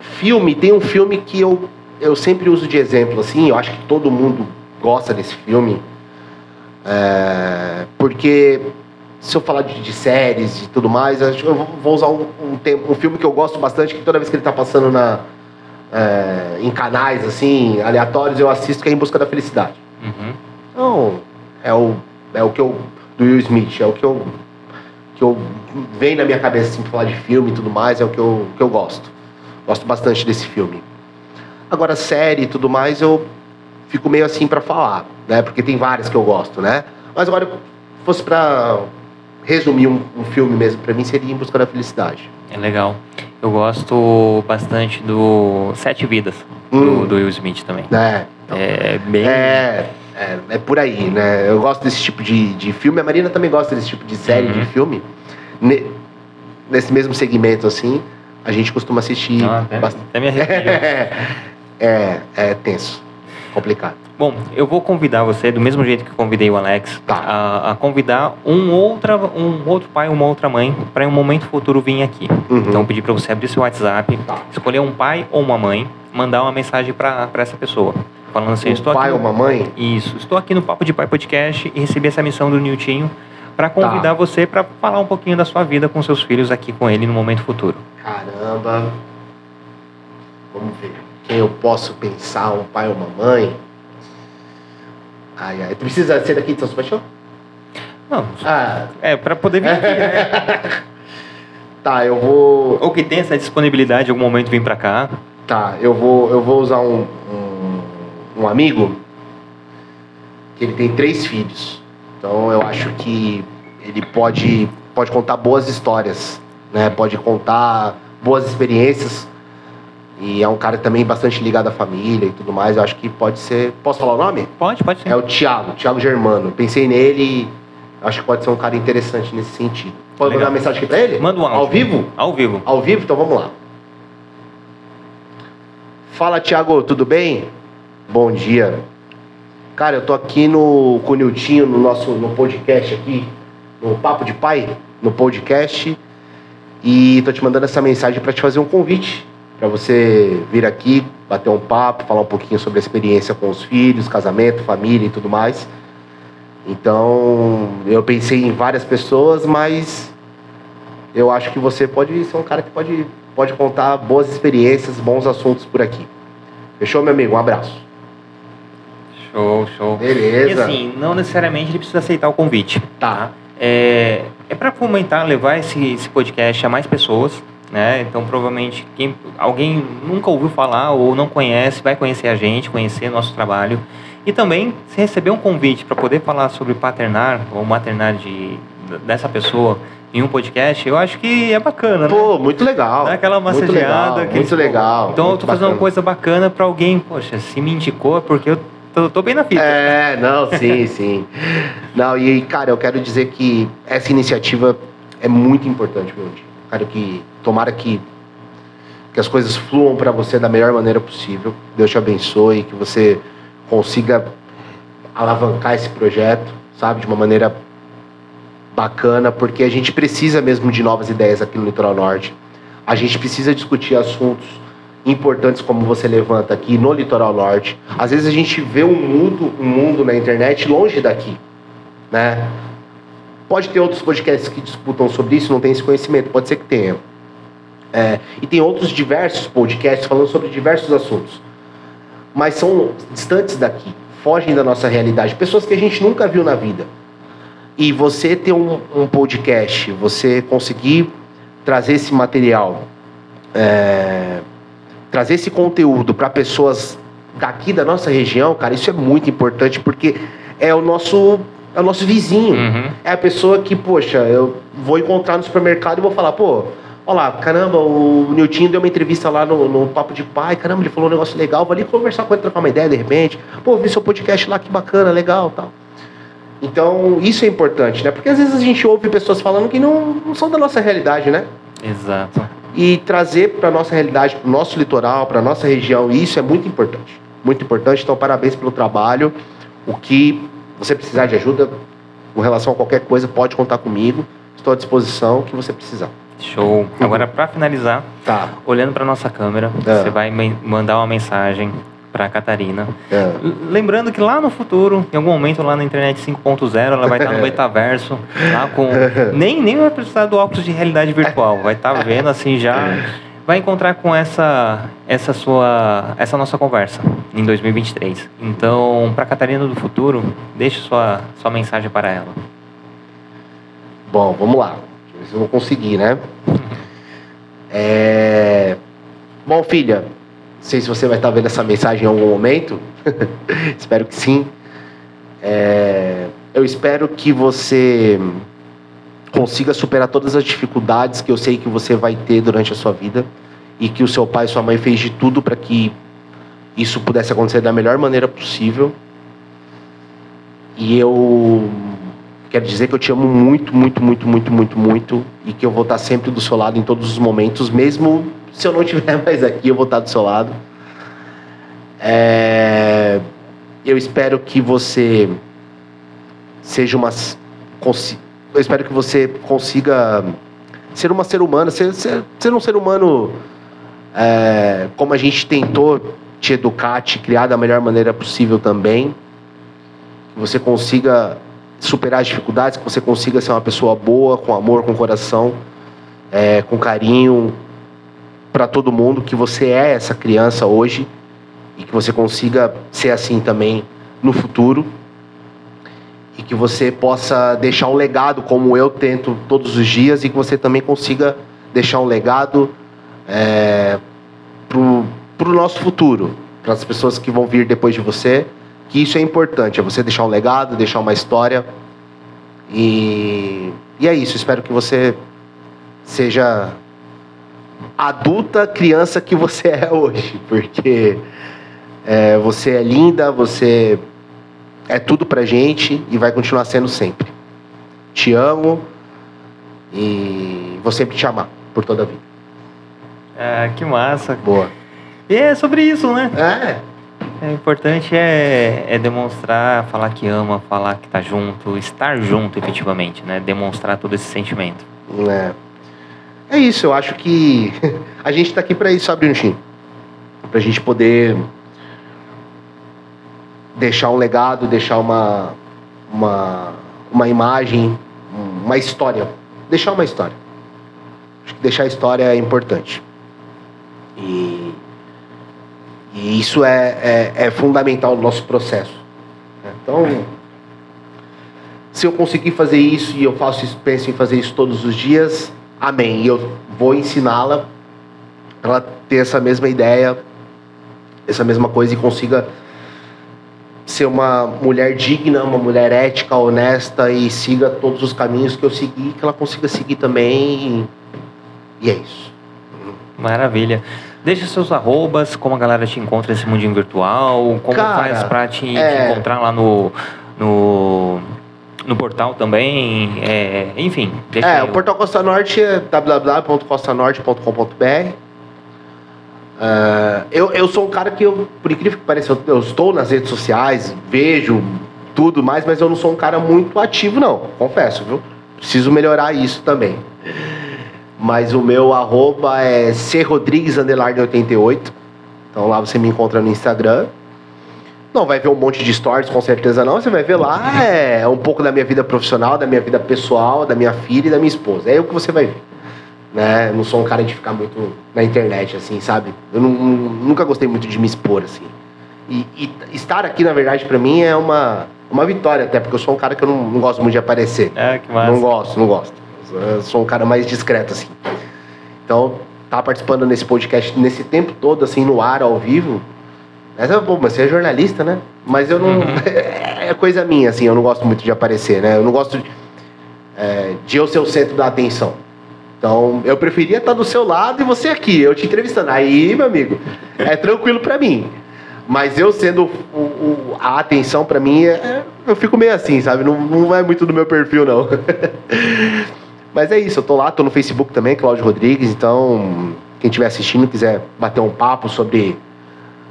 Filme, tem um filme que eu, eu sempre uso de exemplo, assim, eu acho que todo mundo gosta desse filme. É, porque se eu falar de, de séries e tudo mais, acho que eu vou- usar um, um, tempo, um filme que eu gosto bastante, que toda vez que ele tá passando na, é, em canais assim, aleatórios, eu assisto, que é Em Busca da Felicidade.
Uhum.
Então, é o, é o que eu. Do Will Smith, é o que eu. que eu vem na minha cabeça assim, pra falar de filme e tudo mais, é o que eu, que eu gosto. Gosto bastante desse filme. Agora, série e tudo mais, eu fico meio assim pra falar, né? Porque tem várias que eu gosto, né? Mas agora, se fosse pra resumir um, um filme mesmo, pra mim seria Em Busca da Felicidade.
É legal. Eu gosto bastante do Sete Vidas, do,
Hum.
do Will Smith também.
Então,
É bem.
É, é, é por aí, né? Eu gosto desse tipo de, de filme. A Marina também gosta desse tipo de série,
Uhum.
de filme. Ne- nesse mesmo segmento, assim, a gente costuma assistir
Ah, até,
bastante.
até me arrepiou.
é, é tenso, complicado.
Bom, eu vou convidar você, do mesmo jeito que convidei o Alex,
Tá.
a, a convidar um, outra, um outro pai, uma outra mãe, para em um momento futuro vir aqui.
Uhum.
Então, eu pedi para você abrir seu WhatsApp,
Tá.
escolher um pai ou uma mãe, mandar uma mensagem para essa pessoa. Falando assim,
um
estou
pai
aqui.
ou
no-
uma mãe?
Isso, estou aqui no Papo de Pai Podcast e recebi essa missão do Niltinho para
Tá.
convidar você para falar um pouquinho da sua vida com seus filhos aqui com ele no momento futuro.
Caramba. Vamos ver. Quem eu posso pensar, um pai ou uma mãe? Ai, ai. Precisa ser daqui de São Sebastião?
Não,
Ah,
é para poder vir aqui, né?
tá, eu vou.
Ou que tenha essa disponibilidade em algum momento vir para cá.
Tá, eu vou, eu vou usar um, um, um amigo que ele tem três filhos. Então eu acho que ele pode, pode contar boas histórias, né? Pode contar boas experiências. E é um cara também bastante ligado à família e tudo mais. Eu acho que pode ser. Posso falar o nome?
Pode, pode ser.
É o Thiago, Thiago Germano. Pensei nele e acho que pode ser um cara interessante nesse sentido. Pode
Legal.
mandar uma mensagem aqui pra ele?
Manda um áudio.
Ao vivo?
Ao vivo.
Ao vivo? Então vamos lá. Fala, Thiago, tudo bem? Bom dia. Cara, eu tô aqui no com o Niltinho, no nosso no podcast aqui, no Papo de Pai, no podcast, e tô te mandando essa mensagem para te fazer um convite, para você vir aqui, bater um papo, falar um pouquinho sobre a experiência com os filhos, casamento, família e tudo mais. Então, eu pensei em várias pessoas, mas eu acho que você pode ser um cara que pode, pode contar boas experiências, bons assuntos por aqui. Fechou, meu amigo? Um abraço.
Show, show.
Beleza.
E assim, não necessariamente ele precisa aceitar o convite.
Tá.
É, é para fomentar, levar esse, esse podcast a mais pessoas, né? Então, provavelmente, quem, alguém nunca ouviu falar ou não conhece, vai conhecer a gente, conhecer nosso trabalho. E também, se receber um convite para poder falar sobre paternar ou maternar de, dessa pessoa em um podcast, eu acho que é bacana, né?
Pô, muito legal.
Dá aquela
muito
massageada.
legal.
aquele-
Muito legal.
Então, eu
muito
tô fazendo uma
bacana.
coisa bacana para alguém, poxa, se me indicou é porque eu tô, tô bem na fita.
É, não, sim, sim. Não, e cara, eu quero dizer que essa iniciativa é muito importante, meu. Quero que, tomara que, que as coisas fluam para você da melhor maneira possível. Deus te abençoe, que você consiga alavancar esse projeto, sabe, de uma maneira bacana, porque a gente precisa mesmo de novas ideias aqui no Litoral Norte. A gente precisa discutir assuntos importantes como você levanta aqui no Litoral Norte. Às vezes a gente vê um mundo, um mundo na internet longe daqui, né? Pode ter outros podcasts que disputam sobre isso, não tem esse conhecimento, pode ser que tenha. É, e tem outros diversos podcasts falando sobre diversos assuntos. Mas são distantes daqui, fogem da nossa realidade. Pessoas que a gente nunca viu na vida. E você ter um, um podcast, você conseguir trazer esse material, é, trazer esse conteúdo para pessoas daqui da nossa região, cara, isso é muito importante porque é o nosso é o nosso vizinho.
Uhum.
É a pessoa que, poxa, eu vou encontrar no supermercado e vou falar, pô, olha lá, caramba, o Nilton deu uma entrevista lá no, no Papo de Pai, caramba, ele falou um negócio legal, vou ali conversar com ele, trocar uma ideia de repente. Pô, vi seu podcast lá, que bacana, legal tal. Então, isso é importante, né? Porque às vezes a gente ouve pessoas falando que não, não são da nossa realidade, né?
Exato.
E trazer para nossa realidade, para o nosso litoral, para nossa região, isso é muito importante. Muito importante. Então, parabéns pelo trabalho. O que você precisar de ajuda com relação a qualquer coisa, pode contar comigo. Estou à disposição, o que você precisar.
Show. Agora, para finalizar,
Tá.
olhando para nossa câmera,
É.
você vai mandar uma mensagem para Catarina.
É.
Lembrando que lá no futuro, em algum momento lá na internet 5.0, ela vai estar no metaverso, lá com. Nem, nem vai precisar do óculos de realidade virtual. Vai estar vendo assim já. Vai encontrar com essa, essa sua. essa nossa conversa em 2023. Então, para Catarina do futuro, deixe sua, sua mensagem para ela.
Bom, vamos lá. Eu vou conseguir, né? É... Bom, filha, não sei se você vai estar vendo essa mensagem em algum momento. espero que sim. É... Eu espero que você consiga superar todas as dificuldades que eu sei que você vai ter durante a sua vida e que o seu pai e sua mãe fez de tudo para que isso pudesse acontecer da melhor maneira possível. E eu quero dizer que eu te amo muito, muito, muito, muito, muito, muito e que eu vou estar sempre do seu lado em todos os momentos, mesmo se eu não estiver mais aqui, eu vou estar do seu lado. É, Eu espero que você seja uma eu espero que você consiga ser uma ser humana, ser, ser, ser um ser humano é, como a gente tentou te educar, te criar da melhor maneira possível também. Que você consiga superar as dificuldades, que você consiga ser uma pessoa boa, com amor, com coração, é, com carinho para todo mundo, que você é essa criança hoje e que você consiga ser assim também no futuro e que você possa deixar um legado como eu tento todos os dias e que você também consiga deixar um legado é, pro, pro nosso futuro, para as pessoas que vão vir depois de você, que isso é importante, é você deixar um legado, deixar uma história e, e é isso. Espero que você seja adulta criança que você é hoje, porque é, você é linda, você é tudo pra gente e vai continuar sendo sempre. Te amo e vou sempre te amar por toda a vida.
Ah, que massa.
Boa.
E é sobre isso, né?
É,
É importante é, é demonstrar, falar que ama, falar que tá junto, estar junto efetivamente, né? Demonstrar todo esse sentimento.
é. É isso, eu acho que a gente tá aqui pra isso, sabe, Nushin? Pra gente poder deixar um legado, deixar uma, uma, uma imagem, uma história. Deixar uma história. Acho que deixar a história é importante. E, e isso é, é, é fundamental no nosso processo. Então, se eu conseguir fazer isso e eu faço isso, penso em fazer isso todos os dias, amém. E eu vou ensiná-la para ela ter essa mesma ideia, essa mesma coisa e consiga ser uma mulher digna, uma mulher ética, honesta e siga todos os caminhos que eu segui, que ela consiga seguir também. E, e é isso.
Maravilha. Deixa seus arrobas, como a galera te encontra nesse mundinho virtual, como
Cara,
faz pra te, te
é-
encontrar lá no, no, no portal também. é, enfim, deixa
É,
aí
o Portal Costa Norte é www.costanorte.com.br. É, eu, eu sou um cara que, eu, por incrível que pareça, eu, eu estou nas redes sociais, vejo tudo mais, mas eu não sou um cara muito ativo, não, confesso, viu? preciso melhorar isso também. Mas o meu arroba é crodrigues88. Então lá você me encontra no Instagram. Não vai ver um monte de stories, com certeza não. Você vai ver lá é um pouco da minha vida profissional, da minha vida pessoal, da minha filha e da minha esposa. É o que você vai ver. Né? Eu não sou um cara de ficar muito na internet, assim, sabe? Eu não, nunca gostei muito de me expor, assim. E, e estar aqui, na verdade, para mim é uma, uma vitória, até porque eu sou um cara que eu não, não gosto muito de aparecer.
É, que massa.
Não gosto, não gosto. Eu sou um cara mais discreto, assim. Então, tá participando nesse podcast nesse tempo todo, assim, no ar, ao vivo. Mas, pô, mas você é jornalista, né? Mas eu não. Uhum. é coisa minha, assim, eu não gosto muito de aparecer, né? Eu não gosto de, é, de eu ser o centro da atenção. Então, eu preferia estar do seu lado e você aqui, eu te entrevistando. Aí, meu amigo, é tranquilo para mim. Mas eu sendo o, o, a atenção para mim, é, eu fico meio assim, sabe? Não, não é muito do meu perfil, não. Mas é isso, eu tô lá, tô no Facebook também, Cláudio Rodrigues, então quem estiver assistindo quiser bater um papo sobre,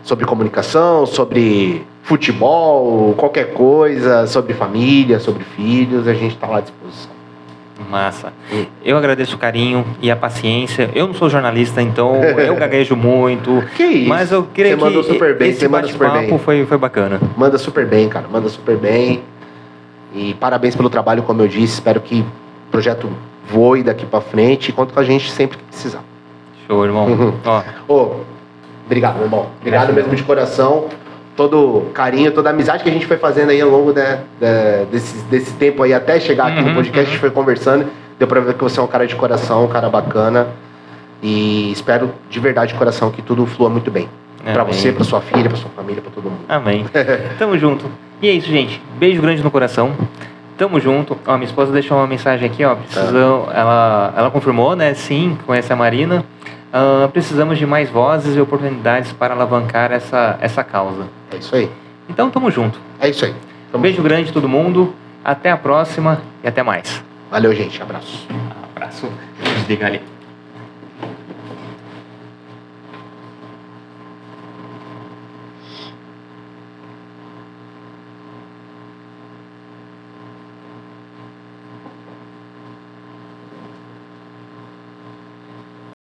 sobre comunicação, sobre futebol, qualquer coisa, sobre família, sobre filhos, a gente está lá à disposição.
Massa. Eu agradeço o carinho e a paciência. Eu não sou jornalista, então eu gaguejo muito.
Que isso?
Mas eu queria
você mandou super bem, esse bate-papo
foi, foi bacana.
Manda super bem, cara. Manda super bem. E parabéns pelo trabalho, como eu disse. Espero que o projeto voe daqui para frente e conta com a gente sempre que precisar.
Show, irmão. Uhum.
Ó. Oh, obrigado, irmão. Obrigado mesmo de coração todo carinho, toda a amizade que a gente foi fazendo aí ao longo né, desse, desse tempo aí, até chegar aqui uhum, no podcast, a gente foi conversando. Deu pra ver que você é um cara de coração, um cara bacana. E espero de verdade de coração que tudo flua muito bem. Para você, para sua filha, para sua família, para todo mundo.
Amém. Tamo junto. E é isso, gente. Beijo grande no coração. Tamo junto. Ó, minha esposa deixou uma mensagem aqui, ó. Precisam, tá. ela, ela confirmou, né? Sim, conhece a Marina. Uh, precisamos de mais vozes e oportunidades para alavancar essa, essa causa.
É isso aí.
Então, tamo junto.
É isso aí.
Tamo Beijo junto. grande todo mundo. Até a próxima e até mais.
Valeu, gente. Abraço.
Abraço. Desliga ali.